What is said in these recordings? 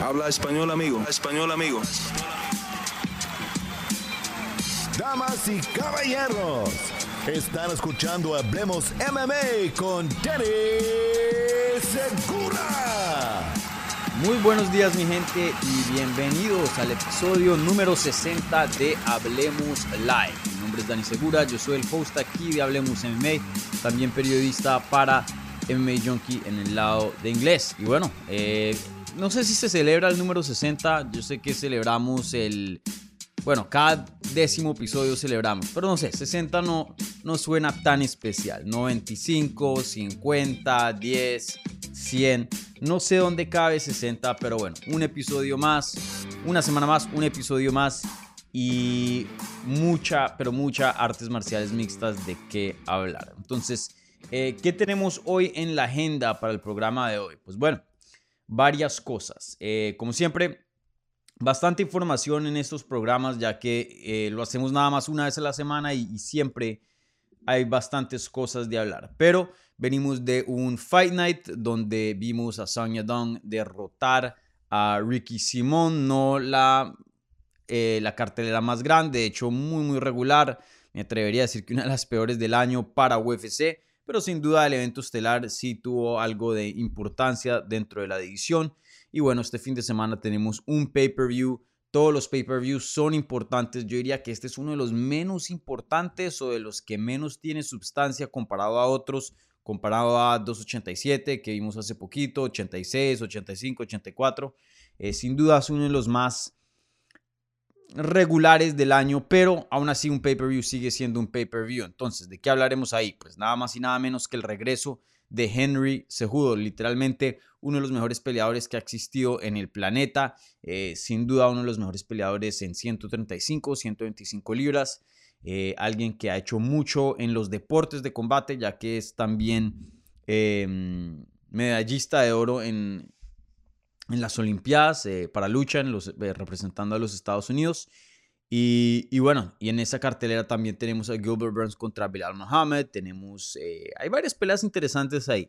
Habla español, amigo. Español, amigo. Damas y caballeros, están escuchando Hablemos MMA con Danny Segura. Muy buenos días mi gente y bienvenidos al episodio número 60 de Hablemos Live. Mi nombre es Dani Segura, yo soy el host aquí de Hablemos MMA, también periodista para MMA Junkie en el lado de inglés. Y bueno, eh, no sé si se celebra el número 60, yo sé que celebramos el... Bueno, cada décimo episodio celebramos, pero no sé, 60 no, no suena tan especial. 95, 50, 10, 100, no sé dónde cabe 60, pero bueno, un episodio más, una semana más, un episodio más y mucha, pero mucha artes marciales mixtas de qué hablar. Entonces, eh, ¿qué tenemos hoy en la agenda para el programa de hoy? Pues bueno, varias cosas. Eh, como siempre, bastante información en estos programas, ya que eh, lo hacemos nada más una vez a la semana y, siempre hay bastantes cosas de hablar. Pero venimos de un Fight Night donde vimos a Sonya Dong derrotar a Ricky Simón, no la, eh, la cartelera más grande, de hecho muy muy regular, me atrevería a decir que una de las peores del año para UFC, pero sin duda el evento estelar sí tuvo algo de importancia dentro de la división. Y bueno, este fin de semana tenemos un pay-per-view. Todos los pay-per-views son importantes. Yo diría que este es uno de los menos importantes o de los que menos tiene sustancia comparado a otros, comparado a 287 que vimos hace poquito, 86, 85, 84. sin duda es uno de los más regulares del año, pero aún así un pay-per-view sigue siendo un pay-per-view. Entonces, ¿de qué hablaremos ahí? Pues nada más y nada menos que el regreso de Henry Cejudo, literalmente uno de los mejores peleadores que ha existido en el planeta, eh, sin duda uno de los mejores peleadores en 135, 125 libras, eh, alguien que ha hecho mucho en los deportes de combate, ya que es también em, medallista de oro en, en las Olimpiadas eh, para lucha, en los, eh, representando a los Estados Unidos. Y, bueno, y en esa cartelera también tenemos a Gilbert Burns contra Bilal Mohammed. Tenemos, eh, hay varias peleas interesantes ahí.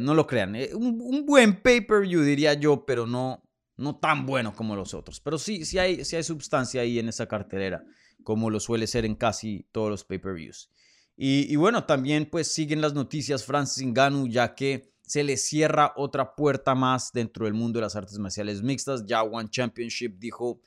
no lo crean. Un, buen pay-per-view diría yo, pero no, no tan bueno como los otros. Pero sí, sí hay, sí hay sustancia ahí en esa cartelera, como lo suele ser en casi todos los pay-per-views. Y, y, bueno, también pues siguen las noticias Francis Ngannou, ya que se le cierra otra puerta más dentro del mundo de las artes marciales mixtas. Ya One Championship dijo,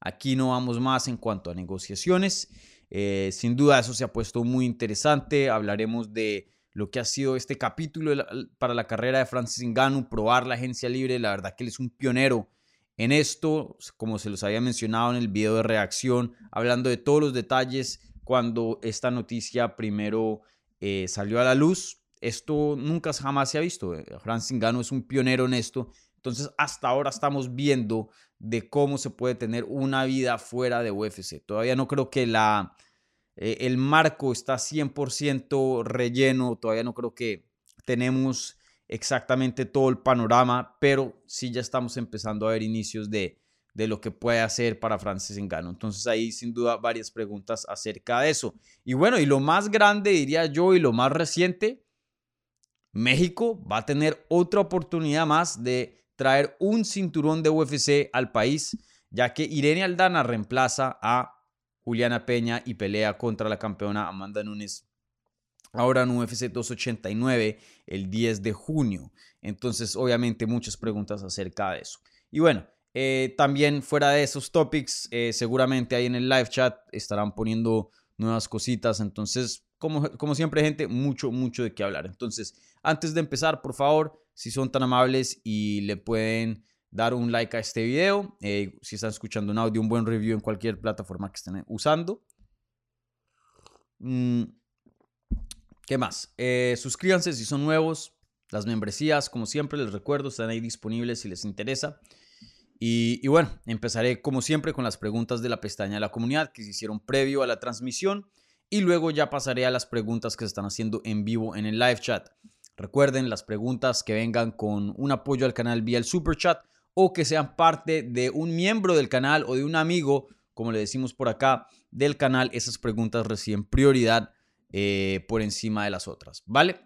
aquí no vamos más en cuanto a negociaciones. Eh, sin duda eso se ha puesto muy interesante. Hablaremos de lo que ha sido este capítulo para la carrera de Francis Ngannou, probar la agencia libre. La verdad que él es un pionero en esto, como se los había mencionado en el video de reacción, hablando de todos los detalles cuando esta noticia primero eh, salió a la luz. Esto nunca jamás se ha visto. Eh, Francis Ngannou es un pionero en esto. Entonces, hasta ahora estamos viendo de cómo se puede tener una vida fuera de UFC. Todavía no creo que la, eh, el marco está 100% relleno. Todavía no creo que tenemos exactamente todo el panorama, pero sí ya estamos empezando a ver inicios de, de lo que puede hacer para Francis Ngannou. Entonces ahí sin duda varias preguntas acerca de eso. Y bueno, y lo más grande diría yo y lo más reciente México va a tener otra oportunidad más de traer un cinturón de UFC al país, ya que Irene Aldana reemplaza a Juliana Peña y pelea contra la campeona Amanda Nunes ahora en UFC 289 el 10 de junio. Entonces, obviamente, muchas preguntas acerca de eso. Y bueno, eh, también fuera de esos topics, eh, seguramente ahí en el live chat estarán poniendo nuevas cositas. Entonces, como, como siempre, gente, mucho, mucho de qué hablar. Entonces, antes de empezar, por favor, si son tan amables y le pueden dar un like a este video, eh, si están escuchando un audio, un buen review en cualquier plataforma que estén usando. Mm, ¿Qué más? Eh, suscríbanse si son nuevos. Las membresías, como siempre, les recuerdo, están ahí disponibles si les interesa. Y, y, bueno, empezaré como siempre con las preguntas de la pestaña de la comunidad que se hicieron previo a la transmisión y luego ya pasaré a las preguntas que se están haciendo en vivo en el live chat. Recuerden las preguntas que vengan con un apoyo al canal vía el super chat o que sean parte de un miembro del canal o de un amigo, como le decimos por acá, del canal. Esas preguntas reciben prioridad eh, por encima de las otras, ¿vale?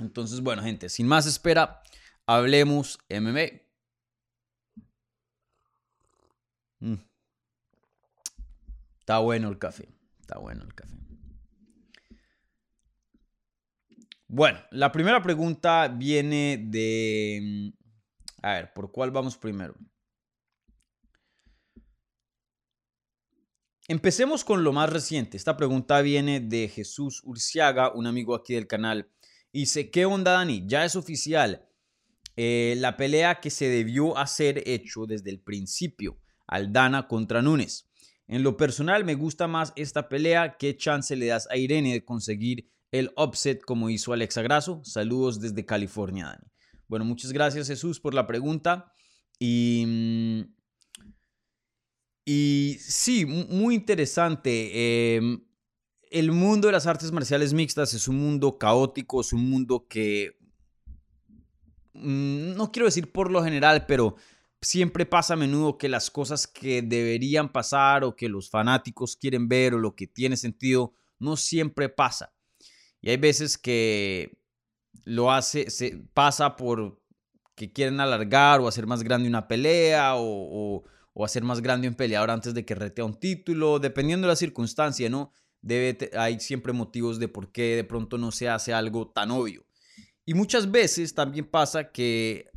Entonces, bueno, gente, sin más espera, hablemos MMA. Mm. Está bueno el café. Está bueno el café. Bueno, la primera pregunta viene de... A ver, ¿por cuál vamos primero? Empecemos con lo más reciente. Esta pregunta viene de Jesús Urciaga, un amigo aquí del canal. Dice, ¿qué onda Dani? Ya es oficial. Eh, la pelea que se debió hacer hecho desde el principio. Aldana contra Núñez. En lo personal me gusta más esta pelea. ¿Qué chance le das a Irene de conseguir el upset como hizo Alexa Grasso? Saludos desde California, Dani. Bueno, muchas gracias Jesús por la pregunta. Y mm, y sí, muy interesante. Em, el mundo de las artes marciales mixtas es un mundo caótico, es un mundo que, mm, no quiero decir por lo general, pero siempre pasa a menudo que las cosas que deberían pasar o que los fanáticos quieren ver o lo que tiene sentido, no siempre pasa. Y hay veces que lo hace, se pasa por que quieren alargar o hacer más grande una pelea o o hacer más grande un peleador antes de que retea un título, dependiendo de la circunstancia, ¿no? Debe, hay siempre motivos de por qué de pronto no se hace algo tan obvio. Y muchas veces también pasa que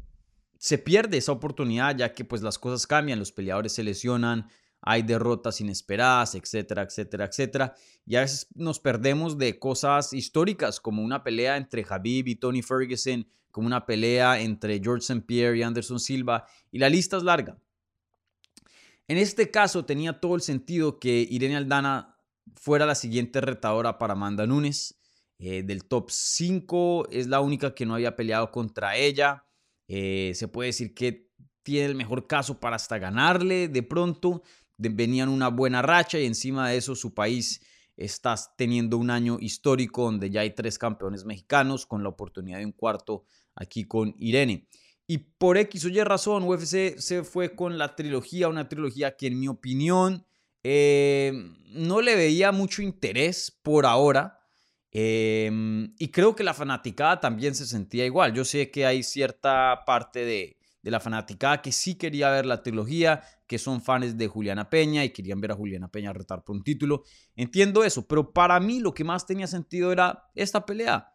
se pierde esa oportunidad ya que pues las cosas cambian, los peleadores se lesionan, hay derrotas inesperadas, etcétera, etcétera, etcétera. Y a veces nos perdemos de cosas históricas como una pelea entre Habib y Tony Ferguson, como una pelea entre George St. Pierre y Anderson Silva. Y la lista es larga. En este caso tenía todo el sentido que Irene Aldana fuera la siguiente retadora para Amanda Nunes. Eh, del top 5 es la única que no había peleado contra ella. Eh, se puede decir que tiene el mejor caso para hasta ganarle de pronto. Venían una buena racha y encima de eso su país está teniendo un año histórico donde ya hay tres campeones mexicanos con la oportunidad de un cuarto aquí con Irene. Y por X o Y razón, UFC se fue con la trilogía, una trilogía que en mi opinión eh, no le veía mucho interés por ahora. Em, y creo que la fanaticada también se sentía igual. Yo sé que hay cierta parte de, de la fanaticada que sí quería ver la trilogía, que son fans de Juliana Peña y querían ver a Juliana Peña retar por un título. Entiendo eso, pero para mí lo que más tenía sentido era esta pelea.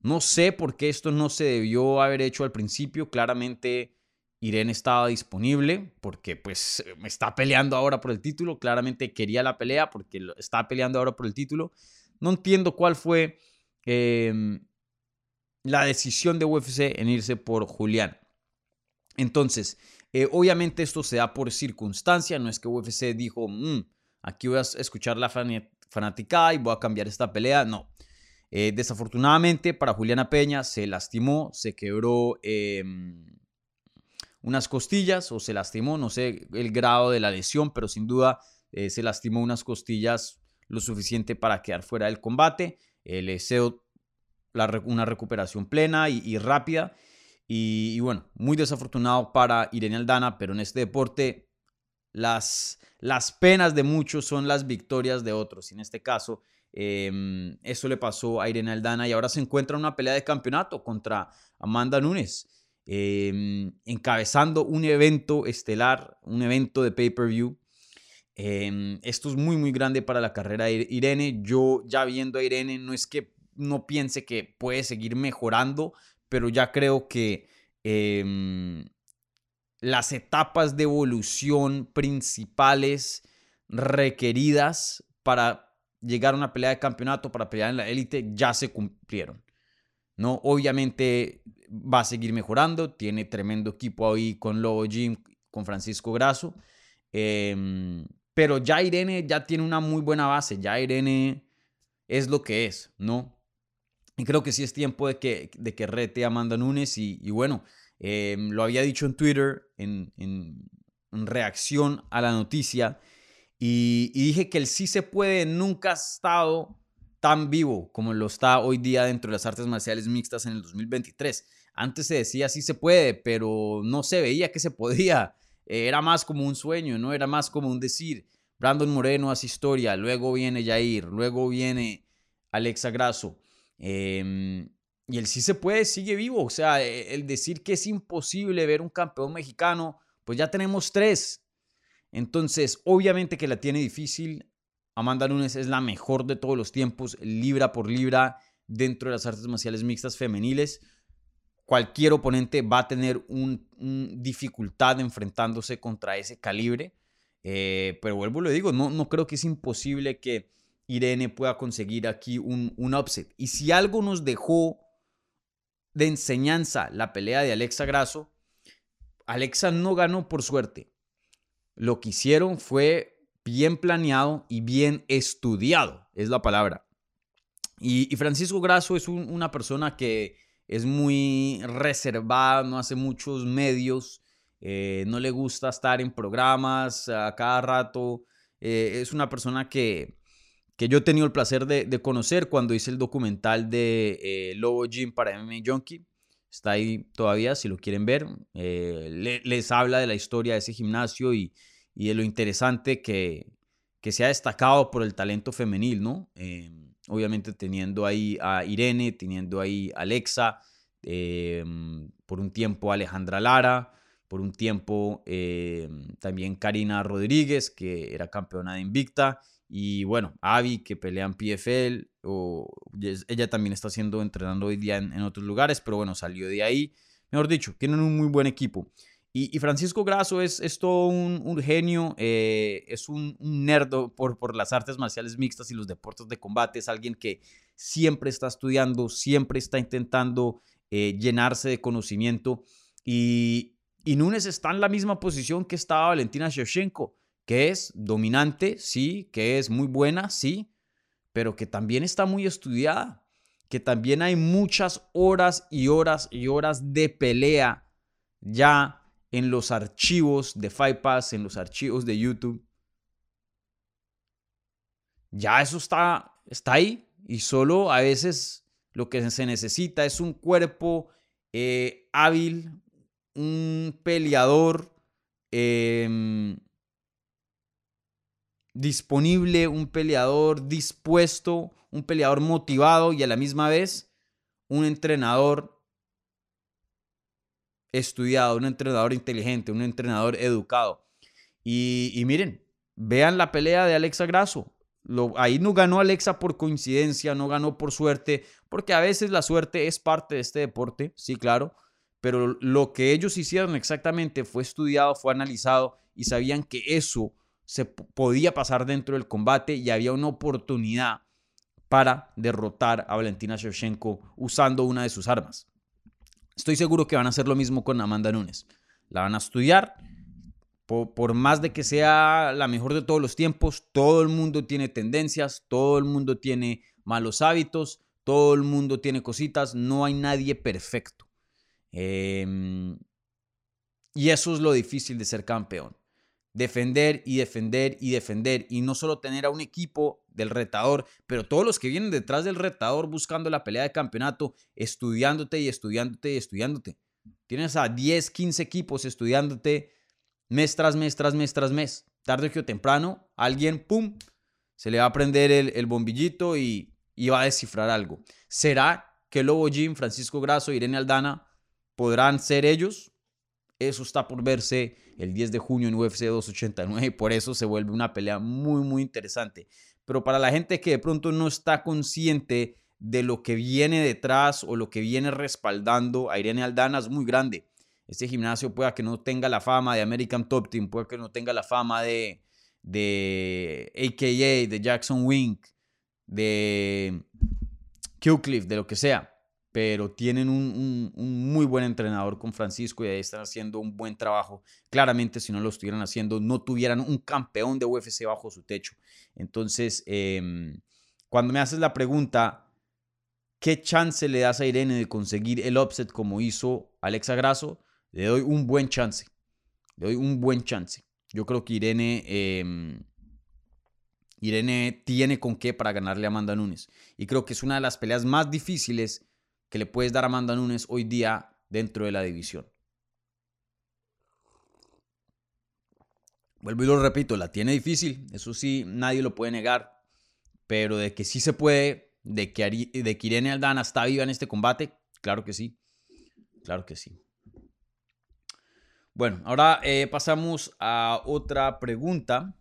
No sé por qué esto no se debió haber hecho al principio. Claramente Irene estaba disponible porque pues me está peleando ahora por el título. Claramente quería la pelea porque está peleando ahora por el título. No entiendo cuál fue em, la decisión de UFC en irse por Julián. Entonces, eh, obviamente esto se da por circunstancia. No es que UFC dijo, mm, aquí voy a escuchar la fanaticada y voy a cambiar esta pelea. No. Eh, desafortunadamente para Juliana Peña se lastimó, se quebró em, unas costillas o se lastimó, no sé el grado de la lesión, pero sin duda eh, se lastimó unas costillas lo suficiente para quedar fuera del combate. Le deseo una recuperación plena y, rápida. Y, y, bueno, muy desafortunado para Irene Aldana, pero en este deporte las, las penas de muchos son las victorias de otros. Y en este caso, Em, eso le pasó a Irene Aldana y ahora se encuentra en una pelea de campeonato contra Amanda Nunes, em, encabezando un evento estelar, un evento de pay-per-view. Em, esto es muy, muy grande para la carrera de Irene. Yo ya viendo a Irene, no es que no piense que puede seguir mejorando, pero ya creo que las etapas de evolución principales requeridas para llegar a una pelea de campeonato para pelear en la élite ya se cumplieron. ¿no? Obviamente va a seguir mejorando, tiene tremendo equipo ahí con Lobo Jim, con Francisco Grasso, em, pero ya Irene ya tiene una muy buena base, ya Irene es lo que es, ¿no? Y creo que sí es tiempo de que, de que rete a Amanda Nunes y, bueno, em, lo había dicho en Twitter en, en reacción a la noticia y, dije que el sí se puede nunca ha estado tan vivo como lo está hoy día dentro de las artes marciales mixtas en el 2023. Antes se decía sí se puede, pero no se veía que se podía. Era más como un sueño, ¿no? Era más como un decir. Brandon Moreno hace historia, luego viene Jair, luego viene Alexa Grasso. Em, y el sí se puede sigue vivo. O sea, e, el decir que es imposible ver un campeón mexicano, pues ya tenemos tres. Entonces, obviamente que la tiene difícil. Amanda Nunes es la mejor de todos los tiempos, libra por libra, dentro de las artes marciales mixtas femeniles. Cualquier oponente va a tener una un dificultad enfrentándose contra ese calibre. Eh, pero vuelvo y lo digo, no, no creo que es imposible que Irene pueda conseguir aquí un, un upset. Y si algo nos dejó de enseñanza la pelea de Alexa Grasso, Alexa no ganó por suerte. Lo que hicieron fue bien planeado y bien estudiado, es la palabra. Y, Francisco Grasso es una persona que es muy reservada, no hace muchos medios, eh, no le gusta estar en programas a cada rato. Eh, es una persona que, que yo he tenido el placer de, conocer cuando hice el documental de eh, Lobo Gym para MMA Junkie. Está ahí todavía, si lo quieren ver. les habla de la historia de ese gimnasio y, y de lo interesante que, que se ha destacado por el talento femenil, ¿no? obviamente teniendo ahí a Irene, teniendo ahí a Alexa, em, por un tiempo Alejandra Lara, por un tiempo em, también Karina Rodríguez, que era campeona de Invicta, y bueno, Avi, que pelea en PFL, o, ella también está haciendo, entrenando hoy día en, en otros lugares, pero bueno, salió de ahí. Mejor dicho, tienen un muy buen equipo. Y, Francisco Grasso es, es todo un, genio, eh, es un, un nerdo por, por las artes marciales mixtas y los deportes de combate, es alguien que siempre está estudiando, siempre está intentando eh, llenarse de conocimiento. Y, y Núñez está en la misma posición que estaba Valentina Shevchenko, que es dominante, sí, que es muy buena, sí, pero que también está muy estudiada, que también hay muchas horas y horas y horas de pelea ya en los archivos de Fight Pass, en los archivos de YouTube. Ya eso está, está ahí y solo a veces lo que se necesita es un cuerpo eh, hábil, un peleador em, disponible, un peleador dispuesto, un peleador motivado y a la misma vez un entrenador estudiado, un entrenador inteligente, un entrenador educado. Y, miren, vean la pelea de Alexa Grasso. Ahí no ganó Alexa por coincidencia, no ganó por suerte, porque a veces la suerte es parte de este deporte, sí, claro, pero lo que ellos hicieron exactamente fue estudiado, fue analizado y sabían que eso se podía pasar dentro del combate y había una oportunidad para derrotar a Valentina Shevchenko usando una de sus armas. Estoy seguro que van a hacer lo mismo con Amanda Nunes. La van a estudiar. Por, más de que sea la mejor de todos los tiempos, todo el mundo tiene tendencias, todo el mundo tiene malos hábitos, todo el mundo tiene cositas, no hay nadie perfecto. Em, y eso es lo difícil de ser campeón defender y defender y defender y no solo tener a un equipo del retador, pero todos los que vienen detrás del retador buscando la pelea de campeonato, estudiándote y estudiándote y estudiándote. Tienes a 10, 15 equipos estudiándote mes tras mes, tras mes, tras mes. Tarde o temprano, alguien, ¡pum!, se le va a prender el, bombillito y, y, va a descifrar algo. ¿Será que Lobo Jim, Francisco Grasso, Irene Aldana podrán ser ellos? Eso está por verse el 10 de junio en UFC 289 y por eso se vuelve una pelea muy, muy interesante. Pero para la gente que de pronto no está consciente de lo que viene detrás o lo que viene respaldando a Irene Aldana es muy grande. Este gimnasio puede que no tenga la fama de American Top Team, puede que no tenga la fama de, de AKA, de Jackson Wink, de Cliff, de lo que sea pero tienen un, muy buen entrenador con Francisco y ahí están haciendo un buen trabajo. Claramente, si no lo estuvieran haciendo, no tuvieran un campeón de UFC bajo su techo. Entonces, em, cuando me haces la pregunta, ¿qué chance le das a Irene de conseguir el upset como hizo Alexa Grasso? Le doy un buen chance. Le doy un buen chance. Yo creo que Irene... Em, Irene tiene con qué para ganarle a Amanda Nunes. Y creo que es una de las peleas más difíciles que le puedes dar a Amanda Nunes hoy día dentro de la división. Vuelvo y lo repito, la tiene difícil, eso sí, nadie lo puede negar, pero de que sí se puede, de que, de que Irene Aldana está viva en este combate, claro que sí, claro que sí. Bueno, ahora eh, pasamos a otra pregunta.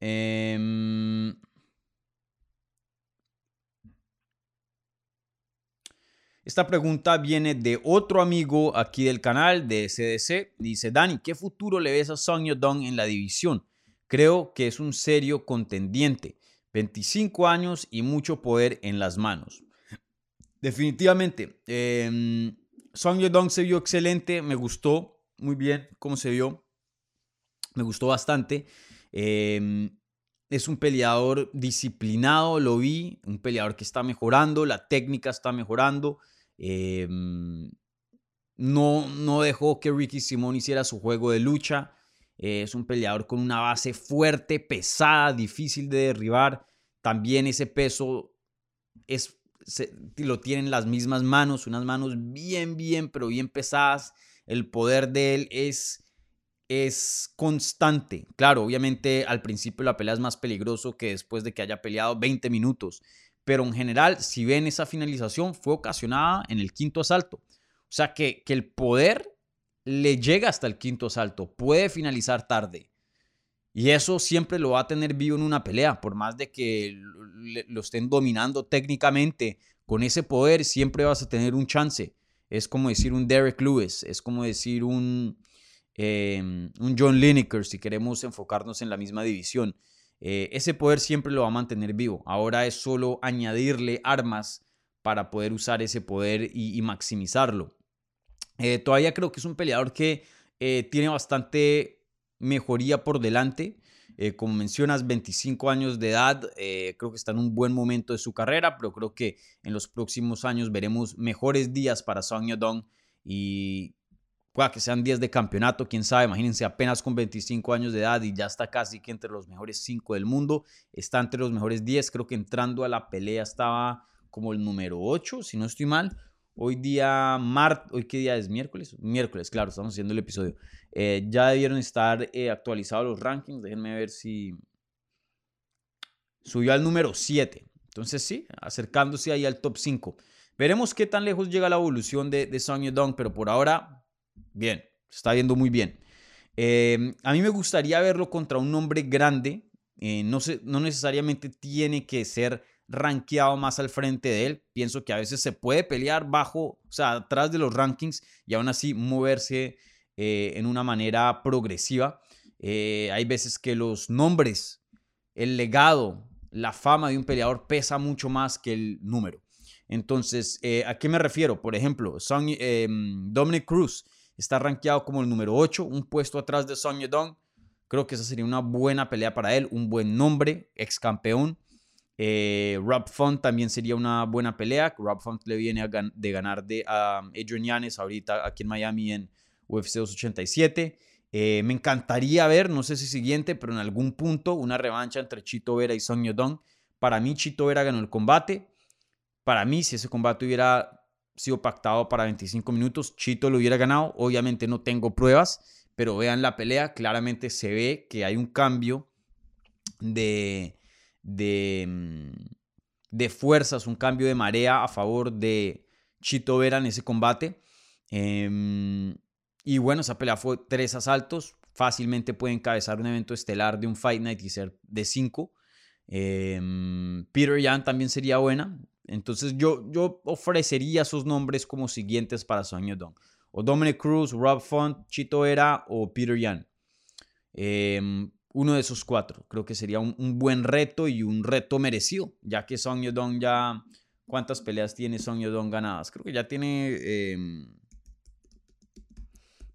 Em, esta pregunta viene de otro amigo aquí del canal de CDC. Dice, Dani, ¿qué futuro le ves a Song Yodong en la división? Creo que es un serio contendiente. 25 años y mucho poder en las manos. Definitivamente, eh, Song Yodong se vio excelente, me gustó muy bien cómo se vio, me gustó bastante. Em, es un peleador disciplinado, lo vi, un peleador que está mejorando, la técnica está mejorando. Em, no, no dejó que Ricky Simón hiciera su juego de lucha. es un peleador con una base fuerte, pesada, difícil de derribar. También ese peso es lo tienen las mismas manos, unas manos bien, bien, pero bien pesadas. El poder de él es, es constante. Claro, obviamente al principio la pelea es más peligroso que después de que haya peleado 20 minutos. Pero en general, si ven esa finalización, fue ocasionada en el quinto asalto. O sea que, que el poder le llega hasta el quinto asalto. Puede finalizar tarde. Y eso siempre lo va a tener vivo en una pelea, por más de que lo estén dominando técnicamente, con ese poder siempre vas a tener un chance. Es como decir un Derek Lewis, es como decir un, em, un John Lineker, si queremos enfocarnos en la misma división. Eh, ese poder siempre lo va a mantener vivo. Ahora es solo añadirle armas para poder usar ese poder y, maximizarlo. Eh, todavía creo que es un peleador que eh, tiene bastante mejoría por delante. Como mencionas, 25 años de edad, creo que está en un buen momento de su carrera, pero creo que en los próximos años veremos mejores días para Song Yodong y pueda que sean días de campeonato, quién sabe, imagínense apenas con 25 años de edad y ya está casi que entre los mejores 5 del mundo, está entre los mejores 10, creo que entrando a la pelea estaba como el número 8, si no estoy mal, Hoy día, mart ¿hoy qué día es? ¿Miércoles? Miércoles, claro, estamos haciendo el episodio. Eh, ya debieron estar eh, actualizados los rankings. Déjenme ver si subió al número 7. Entonces sí, acercándose ahí al top 5. Veremos qué tan lejos llega la evolución de, de Song pero por ahora, bien, se está viendo muy bien. Em, a mí me gustaría verlo contra un nombre grande. Eh, no, no necesariamente tiene que ser rankeado más al frente de él. Pienso que a veces se puede pelear bajo, o sea, atrás de los rankings y aún así moverse eh, en una manera progresiva. Eh, hay veces que los nombres, el legado, la fama de un peleador pesa mucho más que el número. Entonces, ¿a qué me refiero? Por ejemplo, Dominic Cruz está rankeado como el número 8, un puesto atrás de Son Yedong. Creo que esa sería una buena pelea para él, un buen nombre, ex campeón. Eh, Rob Font también sería una buena pelea. Rob Font le viene de ganar de Adrian Yanes ahorita aquí en Miami en UFC 287. Eh, me encantaría ver, no sé si siguiente, pero en algún punto, una revancha entre Chito Vera y Song Yodong. Para mí, Chito Vera ganó el combate. Para mí, si ese combate hubiera sido pactado para 25 minutos, Chito lo hubiera ganado. Obviamente no tengo pruebas, pero vean la pelea. Claramente se ve que hay un cambio de, de, mm, de fuerzas, un cambio de marea a favor de Chito Vera en ese combate. Em, y bueno, esa pelea fue tres asaltos. Fácilmente puede encabezar un evento estelar de un Fight Night y ser de cinco. Em, Peter Yan también sería buena. Entonces yo, yo ofrecería esos nombres como siguientes para Sonia Dong. O Dominic Cruz, Rob Font, Chito Vera o Peter Yan. Em, uno de esos cuatro. Creo que sería un, buen reto y un reto merecido, ya que Song Yodong ya... ¿Cuántas peleas tiene Song Yodong ganadas? Creo que ya tiene em,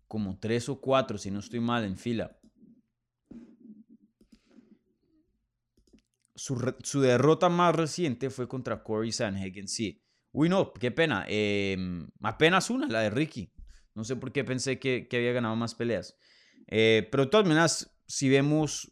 como tres o cuatro, si no estoy mal, en fila. Su, derrota más reciente fue contra Corey Sanhagen, sí. Uy, no, qué pena. Em, apenas una, la de Ricky. No sé por qué pensé que, había ganado más peleas. Eh, pero de todas maneras, si vemos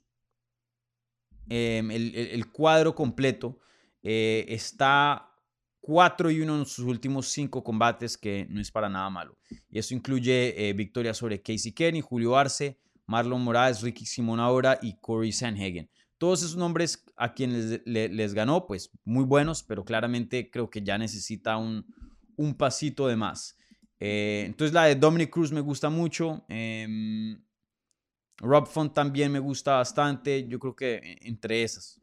em, el, cuadro completo, eh, está 4 y 1 en sus últimos 5 combates, que no es para nada malo. Y eso incluye eh, victorias sobre Casey Kenny, Julio Arce, Marlon Morales, Ricky Simón ahora y Corey Sanhagen. Todos esos nombres a quienes les, ganó, pues muy buenos, pero claramente creo que ya necesita un, un pasito de más. Eh, entonces la de Dominic Cruz me gusta mucho. Em, Rob Font también me gusta bastante. Yo creo que e, entre esas.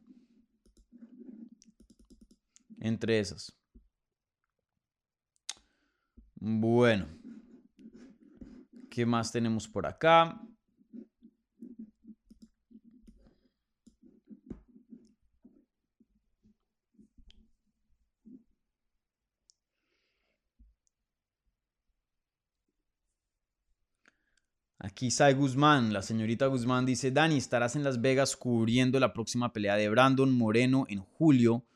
Entre esas. Bueno. ¿Qué más tenemos por acá? Aquí Sai Guzmán, la señorita Guzmán dice, Dani, estarás en Las Vegas cubriendo la próxima pelea de Brandon Moreno en julio.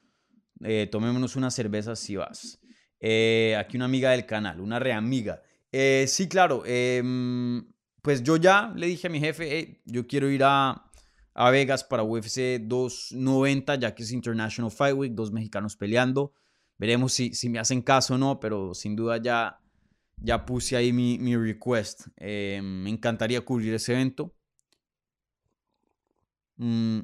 Eh, tomémonos unas cervezas si vas. Eh, aquí una amiga del canal, una reamiga. Eh, sí, claro. Em, pues yo ya le dije a mi jefe, yo quiero ir a, a Vegas para UFC 290, ya que es International Fight Week, dos mexicanos peleando. Veremos si, si me hacen caso o no, pero sin duda ya ya puse ahí mi, request. Eh, me encantaría cubrir ese evento. Mm,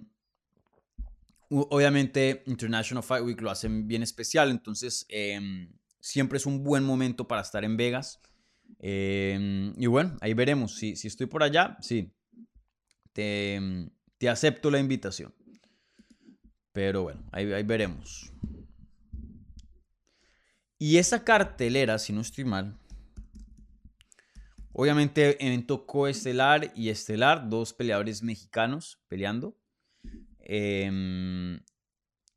obviamente, International Fight Week lo hacen bien especial, entonces em, siempre es un buen momento para estar en Vegas. Em, y bueno, ahí veremos. Si, si estoy por allá, sí, te, te, acepto la invitación. Pero bueno, ahí, ahí veremos. Y esa cartelera, si no estoy mal, Obviamente, evento coestelar y estelar, dos peleadores mexicanos peleando. Em,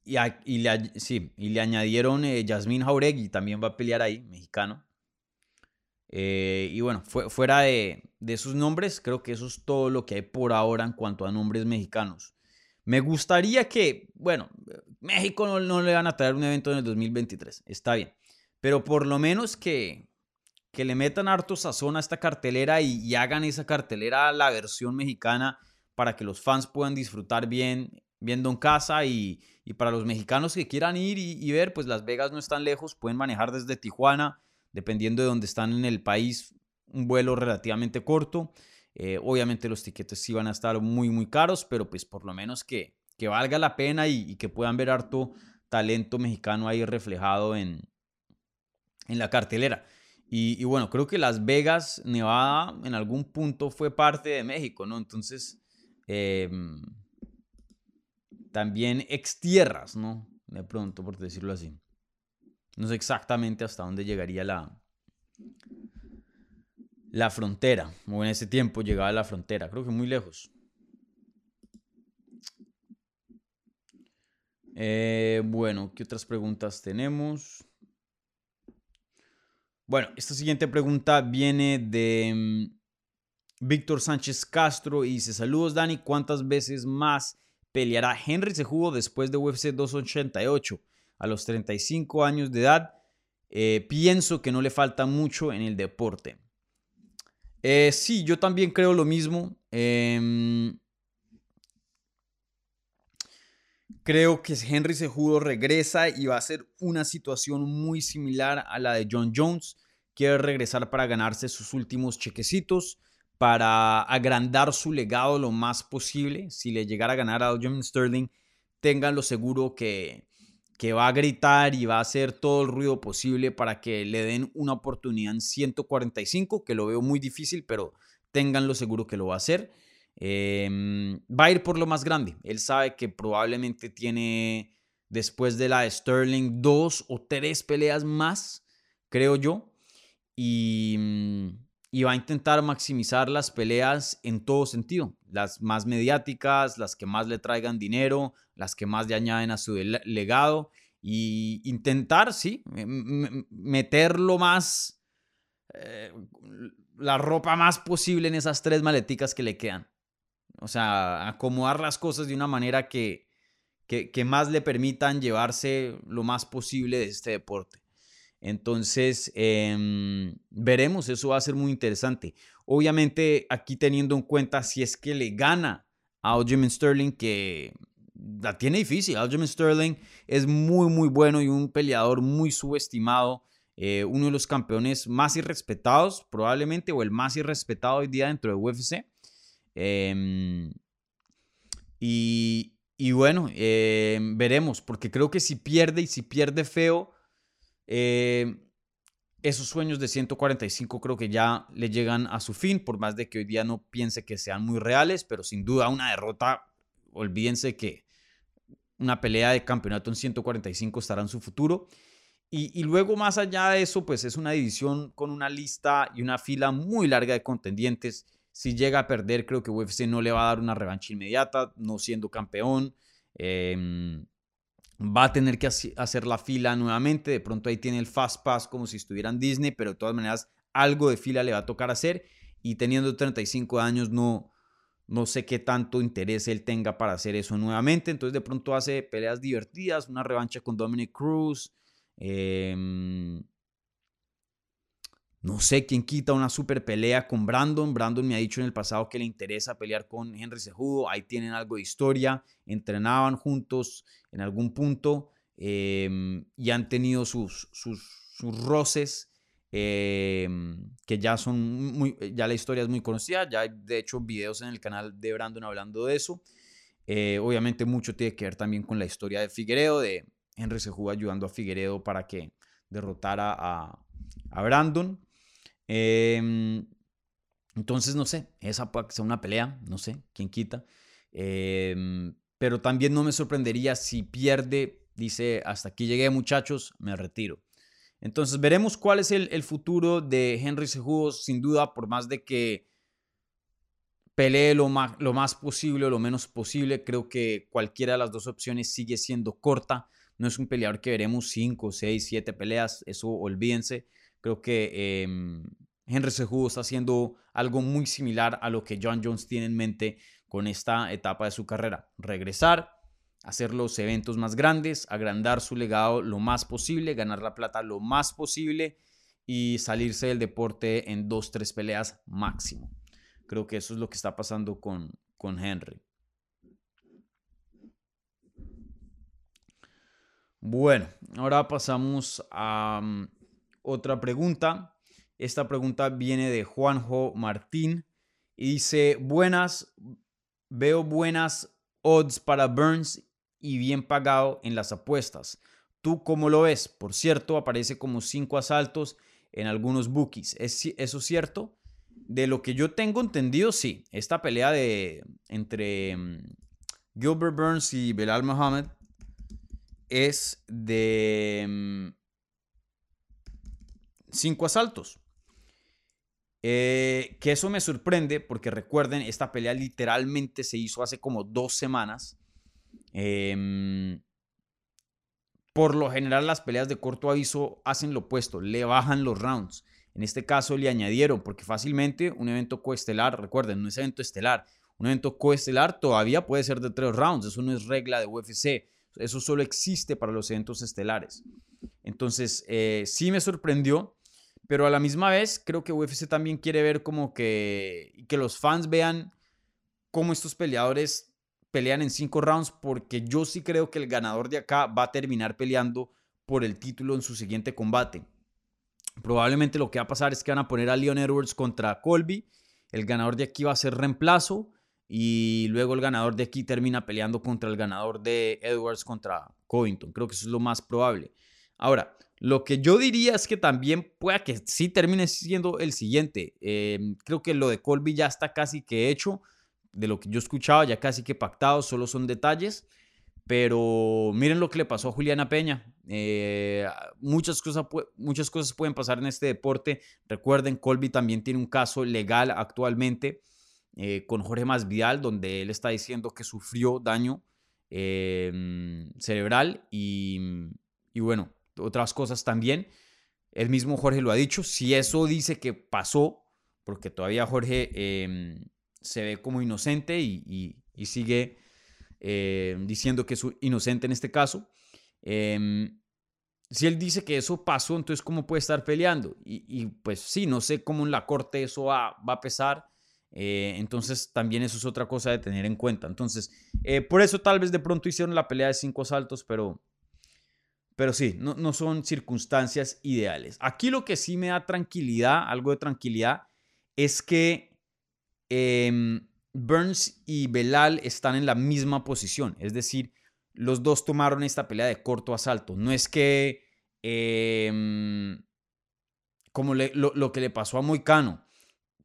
y, le, sí, y le añadieron eh, Yasmín Jauregui, también va a pelear ahí, mexicano. Eh, y bueno, fuera de, de esos nombres, creo que eso es todo lo que hay por ahora en cuanto a nombres mexicanos. Me gustaría que, bueno, México no, no, le van a traer un evento en el 2023, está bien, pero por lo menos que, que le metan harto sazón a esta cartelera y, hagan esa cartelera la versión mexicana para que los fans puedan disfrutar bien viendo en casa y, para los mexicanos que quieran ir y, ver, pues Las Vegas no están lejos, pueden manejar desde Tijuana, dependiendo de dónde están en el país, un vuelo relativamente corto. Eh, obviamente los tiquetes sí van a estar muy, muy caros, pero pues por lo menos que, que valga la pena y, y, que puedan ver harto talento mexicano ahí reflejado en, en la cartelera. Y, bueno, creo que Las Vegas, Nevada, en algún punto fue parte de México, ¿no? Entonces, em, también extierras, ¿no? De pronto, por decirlo así. No sé exactamente hasta dónde llegaría la, la frontera, o en ese tiempo llegaba la frontera, creo que muy lejos. Eh, bueno, ¿qué otras preguntas tenemos? Bueno, esta siguiente pregunta viene de mm, Víctor Sánchez Castro y dice, saludos Dani, ¿cuántas veces más peleará Henry Sejudo después de UFC 288 a los 35 años de edad? Eh, pienso que no le falta mucho en el deporte. Eh, sí, yo también creo lo mismo. Em, creo que Henry Sejudo regresa y va a ser una situación muy similar a la de John Jones quiere regresar para ganarse sus últimos chequecitos, para agrandar su legado lo más posible. Si le llegara a ganar a Aljamain Sterling, ténganlo seguro que, que va a gritar y va a hacer todo el ruido posible para que le den una oportunidad en 145, que lo veo muy difícil, pero ténganlo seguro que lo va a hacer. Em, va a ir por lo más grande. Él sabe que probablemente tiene, después de la Sterling, dos o tres peleas más, creo yo. Mm, y, va a intentar maximizar las peleas en todo sentido, las más mediáticas, las que más le traigan dinero, las que más le añaden a su legado y intentar, sí, meter lo más, eh, la ropa más posible en esas tres maleticas que le quedan. O sea, acomodar las cosas de una manera que, que más le permitan llevarse lo más posible de este deporte. Entonces, em, veremos, eso va a ser muy interesante. Obviamente, aquí teniendo en cuenta si es que le gana a Aljamain Sterling, que la tiene difícil. Aljamain Sterling es muy, muy bueno y un peleador muy subestimado. Eh, uno de los campeones más irrespetados, probablemente, o el más irrespetado hoy día dentro de UFC. Em, y, bueno, em, veremos, porque creo que si pierde y si pierde feo, eh, esos sueños de 145 creo que ya le llegan a su fin, por más de que hoy día no piense que sean muy reales, pero sin duda una derrota, olvídense que una pelea de campeonato en 145 estará en su futuro. Y, luego, más allá de eso, pues es una división con una lista y una fila muy larga de contendientes. Si llega a perder, creo que UFC no le va a dar una revancha inmediata, no siendo campeón. Em, va a tener que hacer la fila nuevamente. De pronto ahí tiene el Fast Pass como si estuviera en Disney, pero de todas maneras algo de fila le va a tocar hacer. Y teniendo 35 años, no, no sé qué tanto interés él tenga para hacer eso nuevamente. Entonces de pronto hace peleas divertidas, una revancha con Dominic Cruz. Em, no sé quién quita una super pelea con Brandon. Brandon me ha dicho en el pasado que le interesa pelear con Henry Cejudo. Ahí tienen algo de historia. Entrenaban juntos en algún punto em, y han tenido sus, sus, roces em, que ya son muy, ya la historia es muy conocida. Ya hay de hecho videos en el canal de Brandon hablando de eso. Eh, obviamente mucho tiene que ver también con la historia de Figueredo, de Henry Cejudo ayudando a Figueredo para que derrotara a, Brandon. Em, entonces, no sé, esa puede ser una pelea, no sé, quién quita. Em, pero también no me sorprendería si pierde, dice, hasta aquí llegué muchachos, me retiro. Entonces veremos cuál es el, futuro de Henry Cejudo, sin duda, por más de que pelee lo más, lo más posible o lo menos posible, creo que cualquiera de las dos opciones sigue siendo corta. No es un peleador que veremos 5, 6, 7 peleas, eso olvídense. Creo que eh, Henry Cejudo está haciendo algo muy similar a lo que John Jones tiene en mente con esta etapa de su carrera. Regresar, hacer los eventos más grandes, agrandar su legado lo más posible, ganar la plata lo más posible y salirse del deporte en dos, tres peleas máximo. Creo que eso es lo que está pasando con, con Henry. Bueno, ahora pasamos a mm, otra pregunta. Esta pregunta viene de Juanjo Martín y dice, buenas, Veo buenas odds para Burns y bien pagado en las apuestas. ¿Tú cómo lo ves? Por cierto, aparece como cinco asaltos en algunos bookies. ¿Es eso cierto? De lo que yo tengo entendido, sí. Esta pelea de entre mm, Gilbert Burns y Belal Muhammad es de mm, cinco asaltos. Eh, que eso me sorprende porque recuerden, esta pelea literalmente se hizo hace como dos semanas. Em, por lo general las peleas de corto aviso hacen lo opuesto, le bajan los rounds. En este caso le añadieron porque fácilmente un evento coestelar, recuerden, no es evento estelar, un evento coestelar todavía puede ser de tres rounds, eso no es regla de UFC, eso solo existe para los eventos estelares. Entonces, eh, sí me sorprendió pero a la misma vez creo que UFC también quiere ver como que, que los fans vean cómo estos peleadores pelean en cinco rounds, porque yo sí creo que el ganador de acá va a terminar peleando por el título en su siguiente combate. Probablemente lo que va a pasar es que van a poner a Leon Edwards contra Colby. El ganador de aquí va a ser reemplazo. Y luego el ganador de aquí termina peleando contra el ganador de Edwards contra Covington. Creo que eso es lo más probable. Ahora, lo que yo diría es que también pueda que sí termine siendo el siguiente. Em, creo que lo de Colby ya está casi que hecho. De lo que yo escuchaba, ya casi que pactado, solo son detalles. Pero miren lo que le pasó a Juliana Peña. Eh, muchas, cosas, muchas cosas pueden pasar en este deporte. Recuerden, Colby también tiene un caso legal actualmente eh, con Jorge Masvidal, donde él está diciendo que sufrió daño em, cerebral. Y, y bueno, otras cosas también. El mismo Jorge lo ha dicho. Si eso dice que pasó, porque todavía Jorge em, se ve como inocente y, sigue em, diciendo que es inocente en este caso. Em, si él dice que eso pasó, entonces ¿cómo puede estar peleando? Y, pues sí, no sé cómo en la corte eso va, va a pesar. Eh, entonces también eso es otra cosa de tener en cuenta. Entonces, eh, por eso tal vez de pronto hicieron la pelea de cinco saltos, pero pero sí, no, son circunstancias ideales. Aquí lo que sí me da tranquilidad, algo de tranquilidad, es que em, Burns y Belal están en la misma posición. Es decir, los dos tomaron esta pelea de corto asalto. No es que em, como lo, que le pasó a Moicano,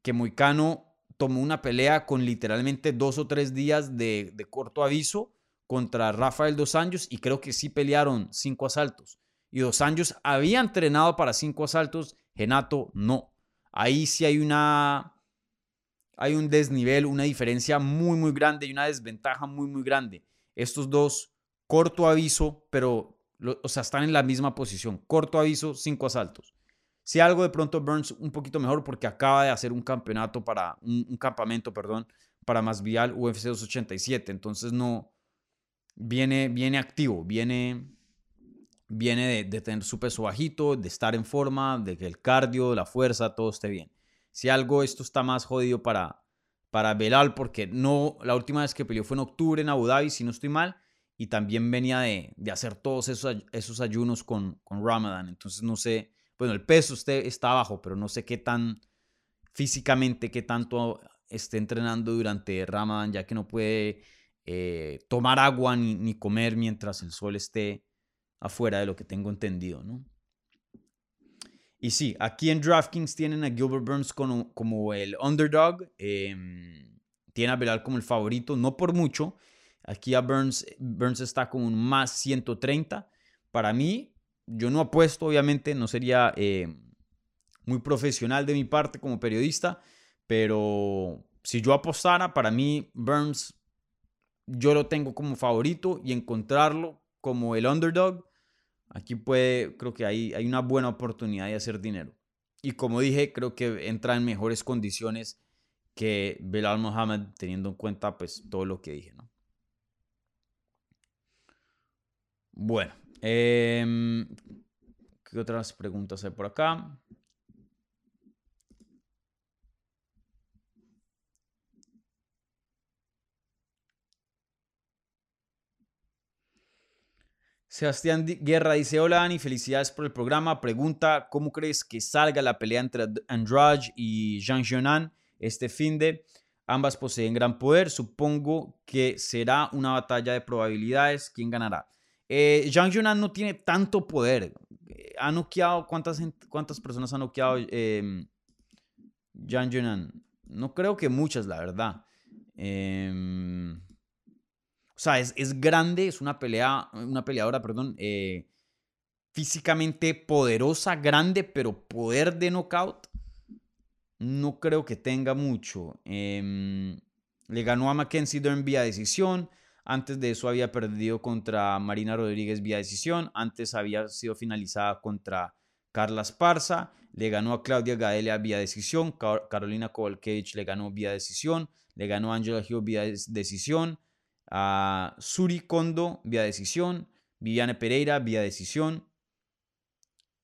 que Moicano tomó una pelea con literalmente dos o tres días de, de corto aviso contra Rafael Dos Anjos y creo que sí pelearon cinco asaltos. Y Dos Anjos había entrenado para cinco asaltos, Genato no. Ahí sí hay una hay un desnivel, una diferencia muy muy grande y una desventaja muy muy grande. Estos dos corto aviso, pero o sea, están en la misma posición. Corto aviso, cinco asaltos. Si algo de pronto Burns un poquito mejor porque acaba de hacer un campeonato para, un, campamento, perdón, para Masvial UFC 287. Entonces no, viene, viene activo, viene, viene de, tener su peso bajito, de estar en forma, de que el cardio, la fuerza, todo esté bien. Si algo, esto está más jodido para, para Belal porque no, la última vez que peleó fue en octubre en Abu Dhabi, si no estoy mal, y también venía de, hacer todos esos, esos ayunos con, con Ramadan. Entonces no sé, bueno, el peso usted está bajo, pero no sé qué tan físicamente, qué tanto esté entrenando durante Ramadan, ya que no puede eh, tomar agua ni, comer mientras el sol esté afuera de lo que tengo entendido, ¿no? Y sí, aquí en DraftKings tienen a Gilbert Burns como, el underdog, eh, tiene a Belal como el favorito, no por mucho, Aquí a Burns, Burns está con un más 130. Para mí, yo no apuesto, obviamente, no sería eh, muy profesional de mi parte como periodista, pero si yo apostara, para mí Burns, yo lo tengo como favorito y encontrarlo como el underdog, aquí puede, creo que hay, hay una buena oportunidad de hacer dinero. Y como dije, creo que entra en mejores condiciones que Belal Mohamed, teniendo en cuenta pues todo lo que dije, ¿no? Bueno, em, ¿qué otras preguntas hay por acá? Sebastián Guerra dice, hola Ani, felicidades por el programa. Pregunta, ¿cómo crees que salga la pelea entre Andrade y Jean Jonan este fin de? Ambas poseen gran poder. Supongo que será una batalla de probabilidades. ¿Quién ganará? Eh, Zhang Yunan no tiene tanto poder. Eh, ha noqueado, ¿cuántas, cuántas personas ha noqueado eh, Zhang Yunan? No creo que muchas, la verdad. Em, o sea, es, es, grande, es una pelea, una peleadora, perdón, eh, físicamente poderosa, grande, pero poder de knockout no creo que tenga mucho. Em, le ganó a Mackenzie Dern vía decisión. Antes de eso había perdido contra Marina Rodríguez vía decisión. Antes había sido finalizada contra Carla Esparza. Le ganó a Claudia Gadelia vía decisión. Carolina Kowalkiewicz le ganó vía decisión. Le ganó a Angela Hill vía decisión. A Suri Kondo vía decisión. Viviane Pereira vía decisión.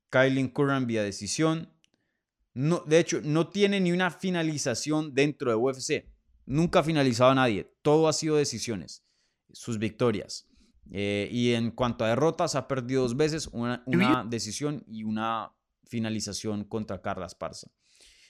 Kylie Curran vía decisión. No, de hecho, no tiene ni una finalización dentro de UFC. Nunca ha finalizado a nadie. Todo ha sido decisiones sus victorias. Eh, y en cuanto a derrotas, ha perdido dos veces, una, decisión y una finalización contra Carla Esparza.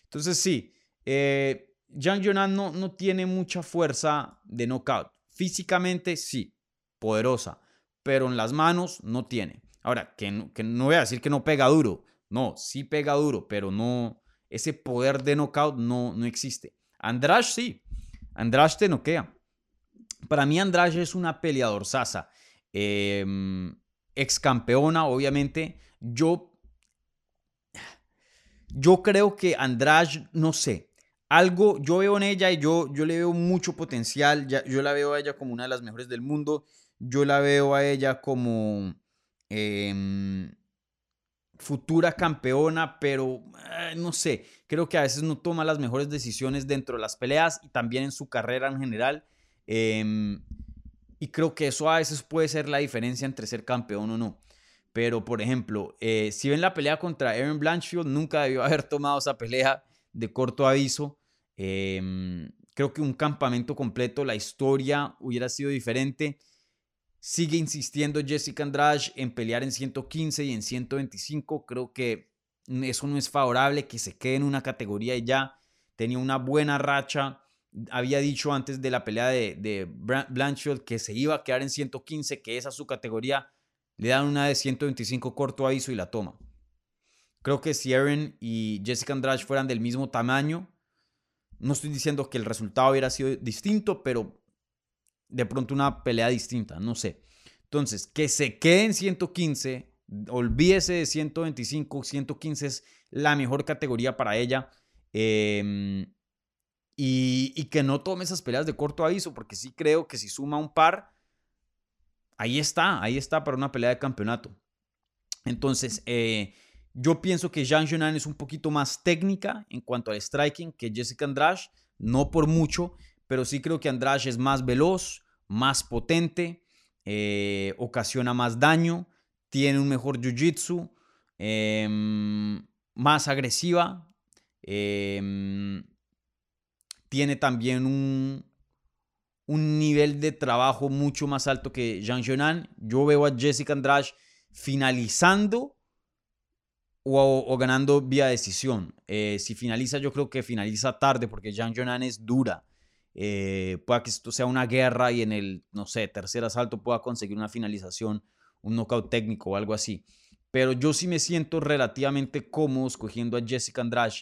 Entonces, sí, eh, Jan Jonan no, no tiene mucha fuerza de knockout. Físicamente, sí, poderosa, pero en las manos no tiene. Ahora, que no, voy a decir que no pega duro. No, sí pega duro, pero no, ese poder de knockout no, no existe. Andrade sí, Andrade te noquea. Para mí Andrade es una peleador sasa. Em, ex campeona, obviamente. Yo, yo creo que Andrade, no sé, algo yo veo en ella y yo, yo le veo mucho potencial. yo la veo a ella como una de las mejores del mundo. Yo la veo a ella como em, futura campeona, pero eh, no sé, creo que a veces no toma las mejores decisiones dentro de las peleas y también en su carrera en general. Em, y creo que eso a veces puede ser la diferencia entre ser campeón o no. Pero, por ejemplo, eh, si ven la pelea contra Aaron Blanchfield, nunca debió haber tomado esa pelea de corto aviso. Em, creo que un campamento completo, la historia hubiera sido diferente. Sigue insistiendo Jessica Andrade en pelear en 115 y en 125. Creo que eso no es favorable, que se quede en una categoría y ya. Tenía una buena racha había dicho antes de la pelea de, de Blanchfield que se iba a quedar en 115, que esa es su categoría, le dan una de 125 corto aviso y la toma. Creo que si Aaron y Jessica Andrade fueran del mismo tamaño, no estoy diciendo que el resultado hubiera sido distinto, pero de pronto una pelea distinta, no sé. Entonces, que se quede en 115, olvídese de 125, 115 es la mejor categoría para ella. Em, y, y, que no tome esas peleas de corto aviso, porque sí creo que si suma un par, ahí está, ahí está para una pelea de campeonato. Entonces, eh, yo pienso que Jean Jonan es un poquito más técnica en cuanto al striking que Jessica Andrade, no por mucho, pero sí creo que Andrade es más veloz, más potente, eh, ocasiona más daño, tiene un mejor jiu-jitsu, em, más agresiva, em, tiene también un, un nivel de trabajo mucho más alto que Jean Jonan. Yo veo a Jessica Andrade finalizando o, ganando vía decisión. Eh, si finaliza, yo creo que finaliza tarde porque Jean Jonan es dura. Eh, pueda que esto sea una guerra y en el, no sé, tercer asalto pueda conseguir una finalización, un knockout técnico o algo así. Pero yo sí me siento relativamente cómodo escogiendo a Jessica Andrade.